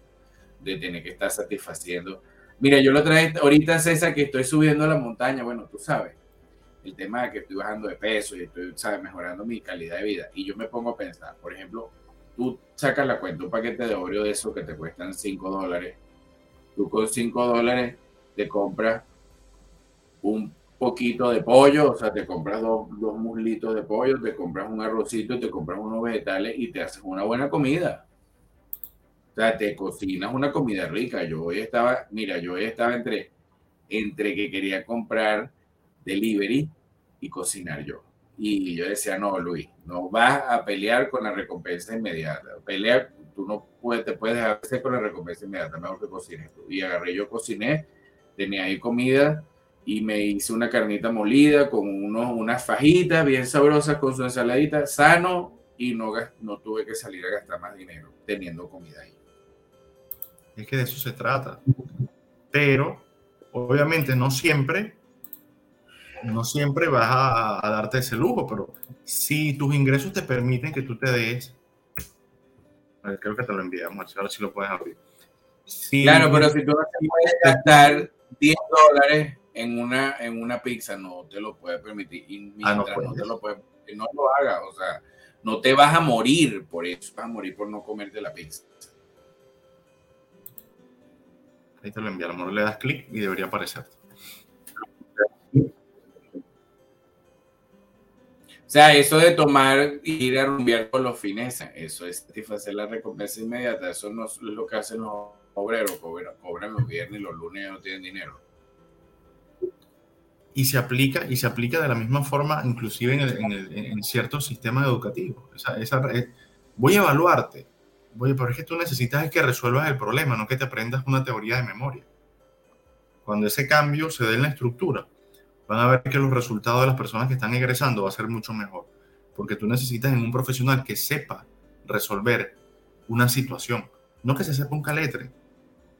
de tener que estar satisfaciendo Mira, yo lo traje ahorita, César, que estoy subiendo a la montaña, bueno, tú sabes, el tema de que estoy bajando de peso y estoy, ¿sabes?, mejorando mi calidad de vida. Y yo me pongo a pensar, por ejemplo, tú sacas la cuenta, un paquete de Oreo de eso que te cuestan 5 dólares. Tú con 5 dólares te compras un poquito de pollo, o sea, te compras dos, dos muslitos de pollo, te compras un arrocito, te compras unos vegetales y te haces una buena comida. O sea, te cocinas una comida rica. Yo hoy estaba, mira, yo hoy estaba entre, entre que quería comprar delivery y cocinar yo. Y yo decía, no, Luis, no vas a pelear con la recompensa inmediata. Pelear, tú no puedes, te puedes hacer con la recompensa inmediata, mejor que cocines tú. Y agarré, yo cociné, tenía ahí comida y me hice una carnita molida con unos, unas fajitas bien sabrosas con su ensaladita, sano y no, no tuve que salir a gastar más dinero teniendo comida ahí. Es que de eso se trata. Pero, obviamente, no siempre, no siempre vas a, darte ese lujo, pero si tus ingresos te permiten que tú te des, creo que te lo enviamos, a ver si lo puedes abrir. claro, pero si tú no te puedes gastar 10 dólares en una, en una pizza, no te lo puedes permitir. Y ah, mientras no, te lo puedes, no lo hagas, o sea, no te vas a morir por eso, vas a morir por no comerte la pizza. Ahí te lo enviaron. Le das clic y debería aparecer. O sea, eso de tomar y ir a rumbear con los fines, eso es satisfacer la recompensa inmediata. Eso no es lo que hacen los obreros. Cobran, los viernes y los lunes no tienen dinero. Y se aplica, y se aplica de la misma forma, inclusive en, ciertos sistemas educativos. voy a evaluarte Oye, pero es que tú necesitas que resuelvas el problema, no que te aprendas una teoría de memoria. Cuando ese cambio se dé en la estructura, van a ver que los resultados de las personas que están egresando va a ser mucho mejor. Porque tú necesitas en un profesional que sepa resolver una situación, no que se sepa un caletre.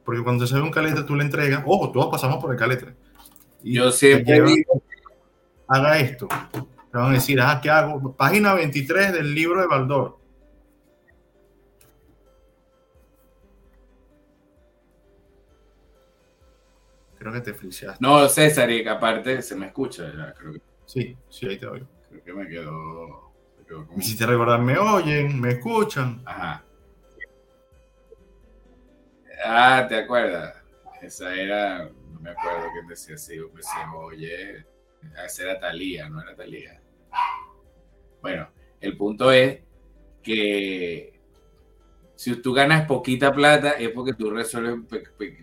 Porque cuando se ve un caletre, tú le entregas, ojo, todos pasamos por el caletre. Y Yo siempre digo, haga esto. Te van a decir, ah, ¿qué hago? Página 23 del libro de Baldor Creo que te friseaste. No, César, y aparte se me escucha ya, creo que. Sí, sí, ahí te oigo. Creo que me quedó. Me, hiciste recordar, me oyen, me escuchan. Ajá. Ah, ¿te acuerdas? Esa era, no me acuerdo quién decía así, decía, oye, esa era Talía, no era Talía. Bueno, el punto es que si tú ganas poquita plata es porque tú resuelves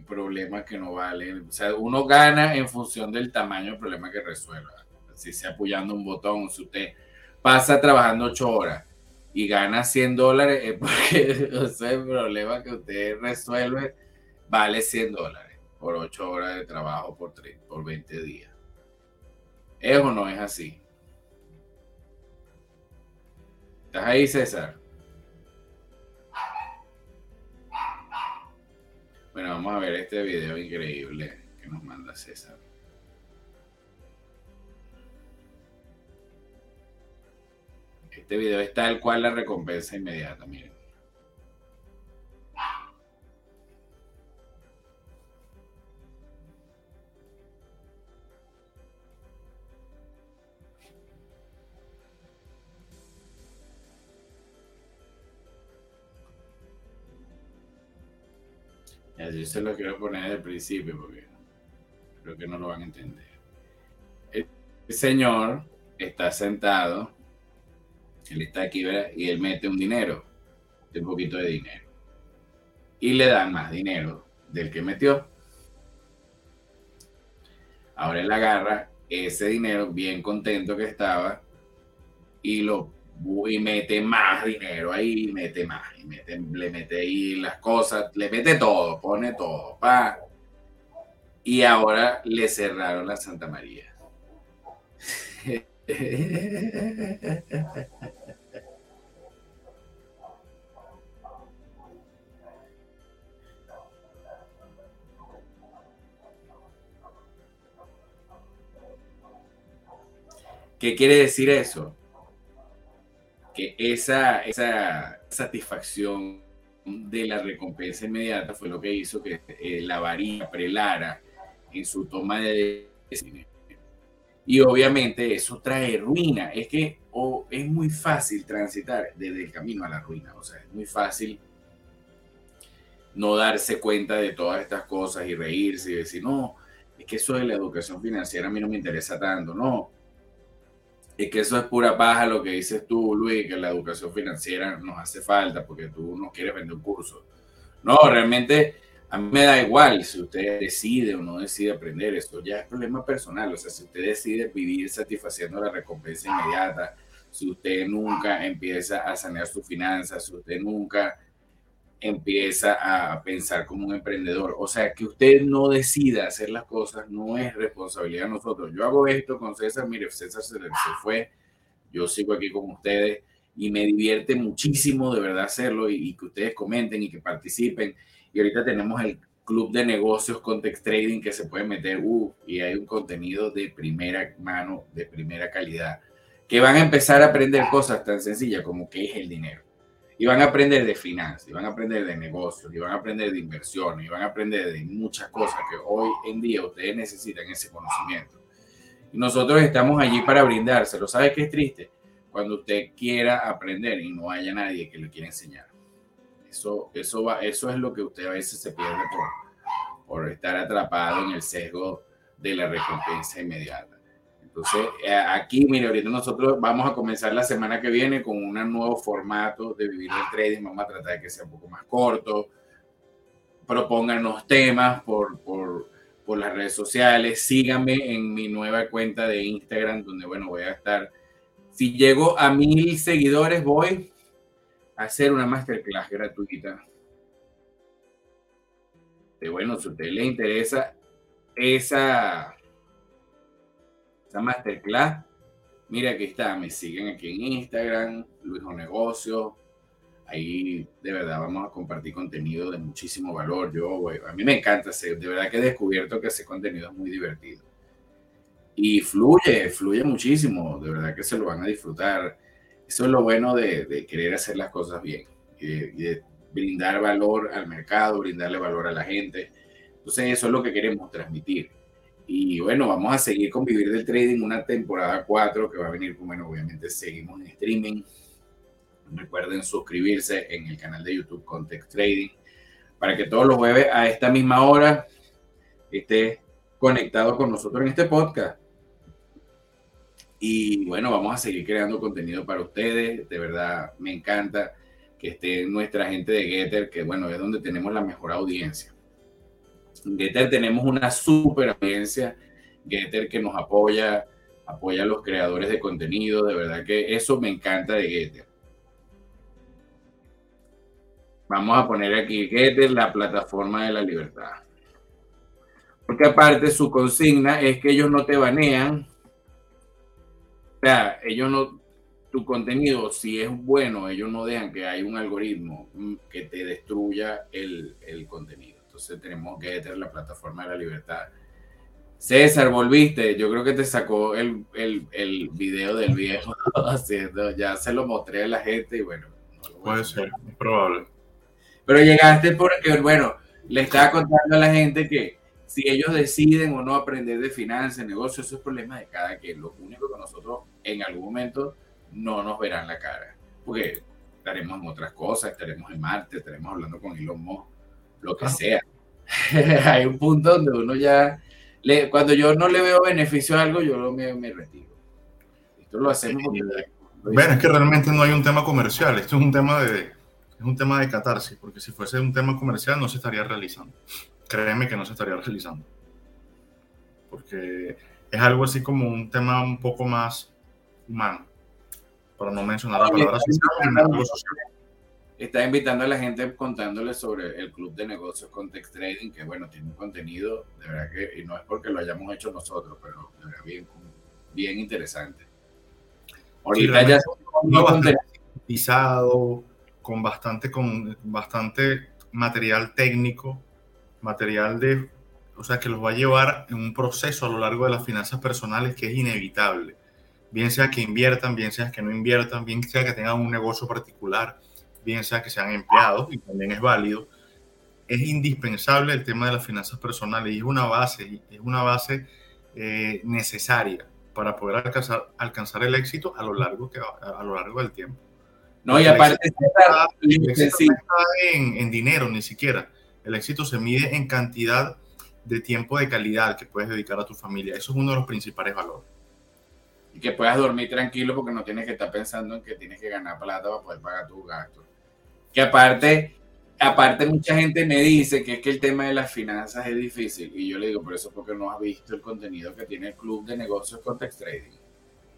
problemas que no valen. O sea, uno gana en función del tamaño del problema que resuelva. Si sea apoyando un botón, si usted pasa trabajando ocho horas y gana 100 dólares, es porque el problema que usted resuelve vale 100 dólares por ocho horas de trabajo por, por 20 días. ¿Es o no es así? ¿Estás ahí, César? Bueno, vamos a ver este video increíble que nos manda César. Este video es tal cual la recompensa inmediata, miren. Yo se lo quiero poner desde el principio porque creo que no lo van a entender. El señor está sentado, él está aquí y él mete un dinero, un poquito de dinero. Y le dan más dinero del que metió. Ahora él agarra ese dinero, bien contento que estaba, y lo y mete más dinero ahí, mete más, y mete, le mete ahí las cosas, le mete todo, pone todo, pa. Y ahora le cerraron la Santa María. ¿Qué quiere decir eso? Que esa, esa satisfacción de la recompensa inmediata fue lo que hizo que eh, la varilla prelara en su toma de decisiones. Y obviamente eso trae ruina. Es que es muy fácil transitar desde el camino a la ruina. O sea, es muy fácil no darse cuenta de todas estas cosas y reírse y decir, no, es que eso de la educación financiera a mí no me interesa tanto. No, es que eso es pura paja lo que dices tú, Luis, que la educación financiera nos hace falta porque tú no quieres vender un curso. No, realmente a mí me da igual si usted decide o no decide aprender esto, ya es problema personal. O sea, si usted decide vivir satisfaciendo la recompensa inmediata, si usted nunca empieza a sanear sus finanzas, si usted nunca empieza a pensar como un emprendedor. O sea, que usted no decida hacer las cosas no es responsabilidad de nosotros. Yo hago esto con César, mire, César se, fue, yo sigo aquí con ustedes y me divierte muchísimo de verdad hacerlo y, que ustedes comenten y que participen. Y ahorita tenemos el club de negocios Context Trading que se puede meter, uh, y hay un contenido de primera mano, de primera calidad, que van a empezar a aprender cosas tan sencillas como qué es el dinero y van a aprender de finanzas, y van a aprender de negocios, y van a aprender de inversiones, y van a aprender de muchas cosas que hoy en día ustedes necesitan ese conocimiento. Y nosotros estamos allí para brindárselo. ¿Sabe qué es triste? Cuando usted quiera aprender y no haya nadie que le quiera enseñar. Eso, eso, va, eso es lo que usted a veces se pierde por, por estar atrapado en el sesgo de la recompensa inmediata. Entonces, eh, aquí, mire, ahorita nosotros vamos a comenzar la semana que viene con un nuevo formato de vivir el trading. Vamos a tratar de que sea un poco más corto. Propónganos temas por, por, por las redes sociales. Síganme en mi nueva cuenta de Instagram, donde, bueno, voy a estar. Si llego a mil seguidores, voy a hacer una masterclass gratuita. De bueno, si a usted le interesa esa esta masterclass. Mira, aquí está, me siguen aquí en Instagram, Luiso Negocio. Ahí de verdad vamos a compartir contenido de muchísimo valor. Yo, a mí me encanta, de verdad que he descubierto que ese contenido es muy divertido. Y fluye, fluye muchísimo, de verdad que se lo van a disfrutar. Eso es lo bueno de, querer hacer las cosas bien y de brindar valor al mercado, brindarle valor a la gente. Entonces eso es lo que queremos transmitir y bueno, vamos a seguir con Vivir del Trading, una temporada 4 que va a venir, bueno, obviamente seguimos en streaming. Recuerden suscribirse en el canal de YouTube Context Trading para que todos los jueves a esta misma hora esté conectado con nosotros en este podcast. Y bueno, vamos a seguir creando contenido para ustedes. De verdad, me encanta que esté nuestra gente de Getter, que bueno, es donde tenemos la mejor audiencia. Getter tenemos una super audiencia, Getter que nos apoya, apoya a los creadores de contenido, de verdad que eso me encanta de Getter. Vamos a poner aquí Getter, la plataforma de la libertad. Porque aparte su consigna es que ellos no te banean. O sea, ellos no, tu contenido, si es bueno, ellos no dejan que haya un algoritmo que te destruya el, el contenido. Entonces tenemos que tener la plataforma de la libertad. César, volviste. Yo creo que te sacó el, el, el video del viejo haciendo. Ya se lo mostré a la gente y bueno. Puede ser, es probable. Pero llegaste porque, bueno, le estaba contando a la gente que si ellos deciden o no aprender de finanzas, negocios, eso es problema de cada quien. Lo único que nosotros en algún momento no nos verán la cara, porque estaremos en otras cosas, estaremos en Marte, estaremos hablando con Elon Musk, lo que sea. Hay un punto donde uno ya, le, cuando yo no le veo beneficio a algo, yo me, me retiro. Esto lo hacemos porque... Bueno, es que realmente no hay un tema comercial, esto es un tema de, es un tema de catarsis, porque si fuese un tema comercial no se estaría realizando. Créeme que no se estaría realizando. Porque es algo así como un tema un poco más humano para no mencionar la palabra Está invitando a la gente contándole sobre el club de negocios Context Trading, que bueno, tiene un contenido, de verdad que, y no es porque lo hayamos hecho nosotros, pero de verdad bien, bien interesante. Ahorita ya bastante con bastante, con bastante material técnico, material de, o sea, que los va a llevar en un proceso a lo largo de las finanzas personales que es inevitable bien sea que inviertan, bien sea que no inviertan, bien sea que tengan un negocio particular, bien sea que sean empleados, y también es válido, es indispensable el tema de las finanzas personales y es una base, es una base eh, necesaria para poder alcanzar, alcanzar el éxito a lo largo, que, a, lo largo del tiempo. No, y aparte el éxito, no está en, en dinero ni siquiera. El éxito se mide en cantidad de tiempo de calidad que puedes dedicar a tu familia. Eso es uno de los principales valores y que puedas dormir tranquilo porque no tienes que estar pensando en que tienes que ganar plata para poder pagar tus gastos. Que aparte, aparte mucha gente me dice que es que el tema de las finanzas es difícil y yo le digo, por eso porque no has visto el contenido que tiene el club de negocios Context Trading,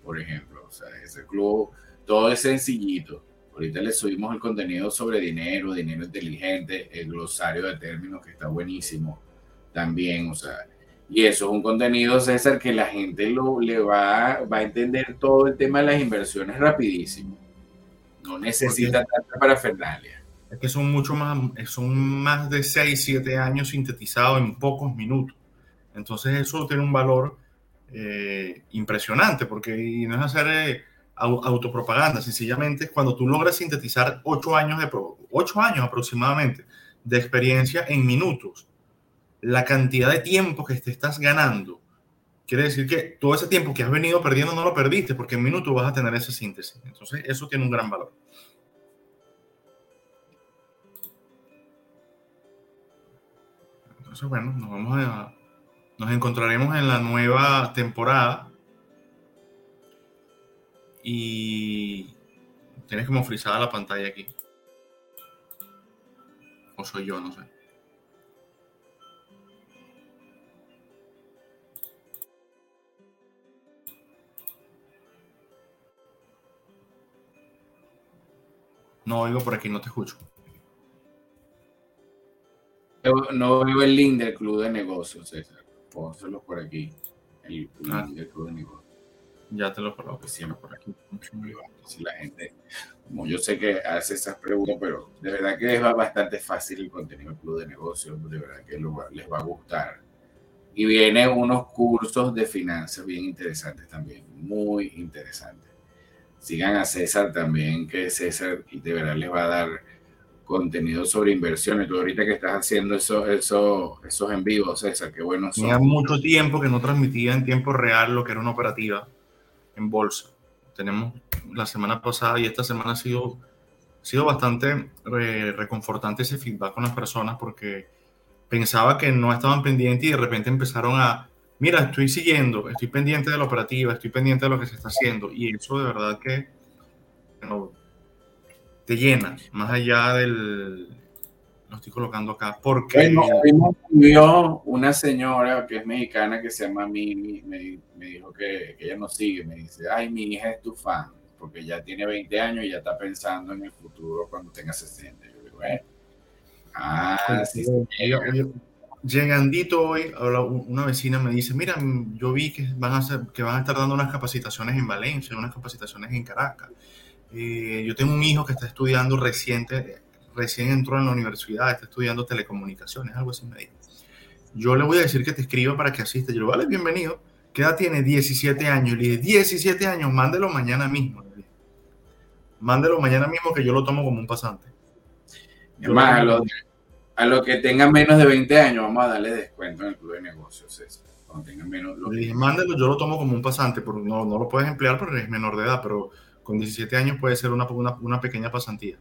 por ejemplo. O sea, ese club, todo es sencillito. Ahorita le subimos el contenido sobre dinero, dinero inteligente, el glosario de términos que está buenísimo también, o sea, y eso es un contenido, César, que la gente lo, le va, va a entender todo el tema de las inversiones rapidísimo. No necesita tanta parafernalia. Es que son mucho más, son más de 6, 7 años sintetizados en pocos minutos. Entonces eso tiene un valor eh, impresionante, porque y no es hacer eh, autopropaganda, sencillamente cuando tú logras sintetizar 8 años, de, 8 años aproximadamente de experiencia en minutos la cantidad de tiempo que te estás ganando, quiere decir que todo ese tiempo que has venido perdiendo no lo perdiste, porque en minutos vas a tener esa síntesis. Entonces, eso tiene un gran valor. Entonces, bueno, nos vamos a, nos encontraremos en la nueva temporada. Y tienes como frisada la pantalla aquí. O soy yo, no sé. No oigo por aquí, no te escucho. No veo el link del club de negocios, César. Pónselo por aquí. El ah. link del club de negocios. Ya te lo coloco. Siempre por aquí. Si la gente, como yo sé que hace esas preguntas, pero de verdad que es bastante fácil el contenido del club de negocios. De verdad que les va a gustar. Y vienen unos cursos de finanzas bien interesantes también. Muy interesantes sigan a César también, que César de verdad les va a dar contenido sobre inversiones. Tú ahorita que estás haciendo eso, eso, esos en vivo, César, qué bueno. Tenía mucho tiempo que no transmitía en tiempo real lo que era una operativa en bolsa. Tenemos la semana pasada y esta semana ha sido, ha sido bastante eh, reconfortante ese feedback con las personas porque pensaba que no estaban pendientes y de repente empezaron a mira, estoy siguiendo, estoy pendiente de la operativa, estoy pendiente de lo que se está haciendo y eso de verdad que te llena, más allá del... Lo estoy colocando acá, porque... Bueno, vio una señora que es mexicana que se llama Mimi, me, me dijo que, que, ella nos sigue, me dice, ay, mi hija es tu fan, porque ya tiene 20 años y ya está pensando en el futuro cuando tenga 60. Yo digo, bueno, ah, sí, Llegandito hoy, una vecina me dice, mira, yo vi que van, a hacer, que van a estar dando unas capacitaciones en Valencia, unas capacitaciones en Caracas. Eh, yo tengo un hijo que está estudiando reciente, recién entró en la universidad, está estudiando telecomunicaciones, algo así me dijo. Yo le voy a decir que te escriba para que asista. Yo le vale, bienvenido. ¿Qué edad tiene? 17 años. Le dije, 17 años, mándelo mañana mismo. Mándelo mañana mismo que yo lo tomo como un pasante. Más, a los que tengan menos de 20 años, vamos a darle descuento en el club de negocios. Cuando tengan menos. Lo mándelo, yo lo tomo como un pasante, porque no, no lo puedes emplear porque es menor de edad, pero con 17 años puede ser una, una, una pequeña pasantía.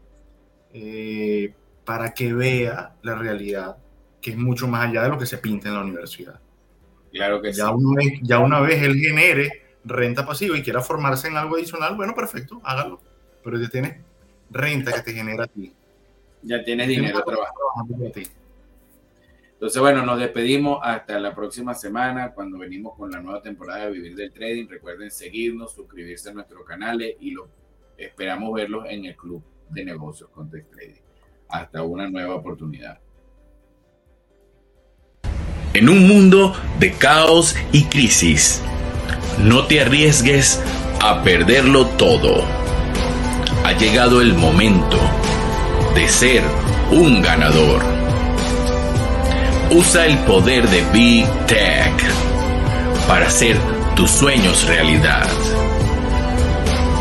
Eh, para que vea la realidad, que es mucho más allá de lo que se pinta en la universidad. Claro que ya Una vez, ya una vez él genere renta pasiva y quiera formarse en algo adicional, bueno, perfecto, hágalo. Pero ya tienes renta que te genera a ti ya tienes dinero trabajando. Entonces, bueno, nos despedimos hasta la próxima semana cuando venimos con la nueva temporada de Vivir del Trading. Recuerden seguirnos, suscribirse a nuestros canales y lo, esperamos verlos en el Club de Negocios Context Trading. Hasta una nueva oportunidad. En un mundo de caos y crisis, no te arriesgues a perderlo todo. Ha llegado el momento de ser un ganador. Usa el poder de Big Tech para hacer tus sueños realidad.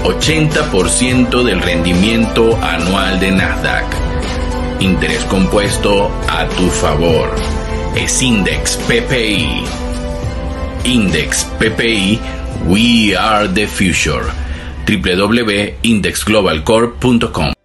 80% del rendimiento anual de Nasdaq. Interés compuesto a tu favor. Es Index PPI. Index PPI, We Are the Future. www.indexglobalcorp.com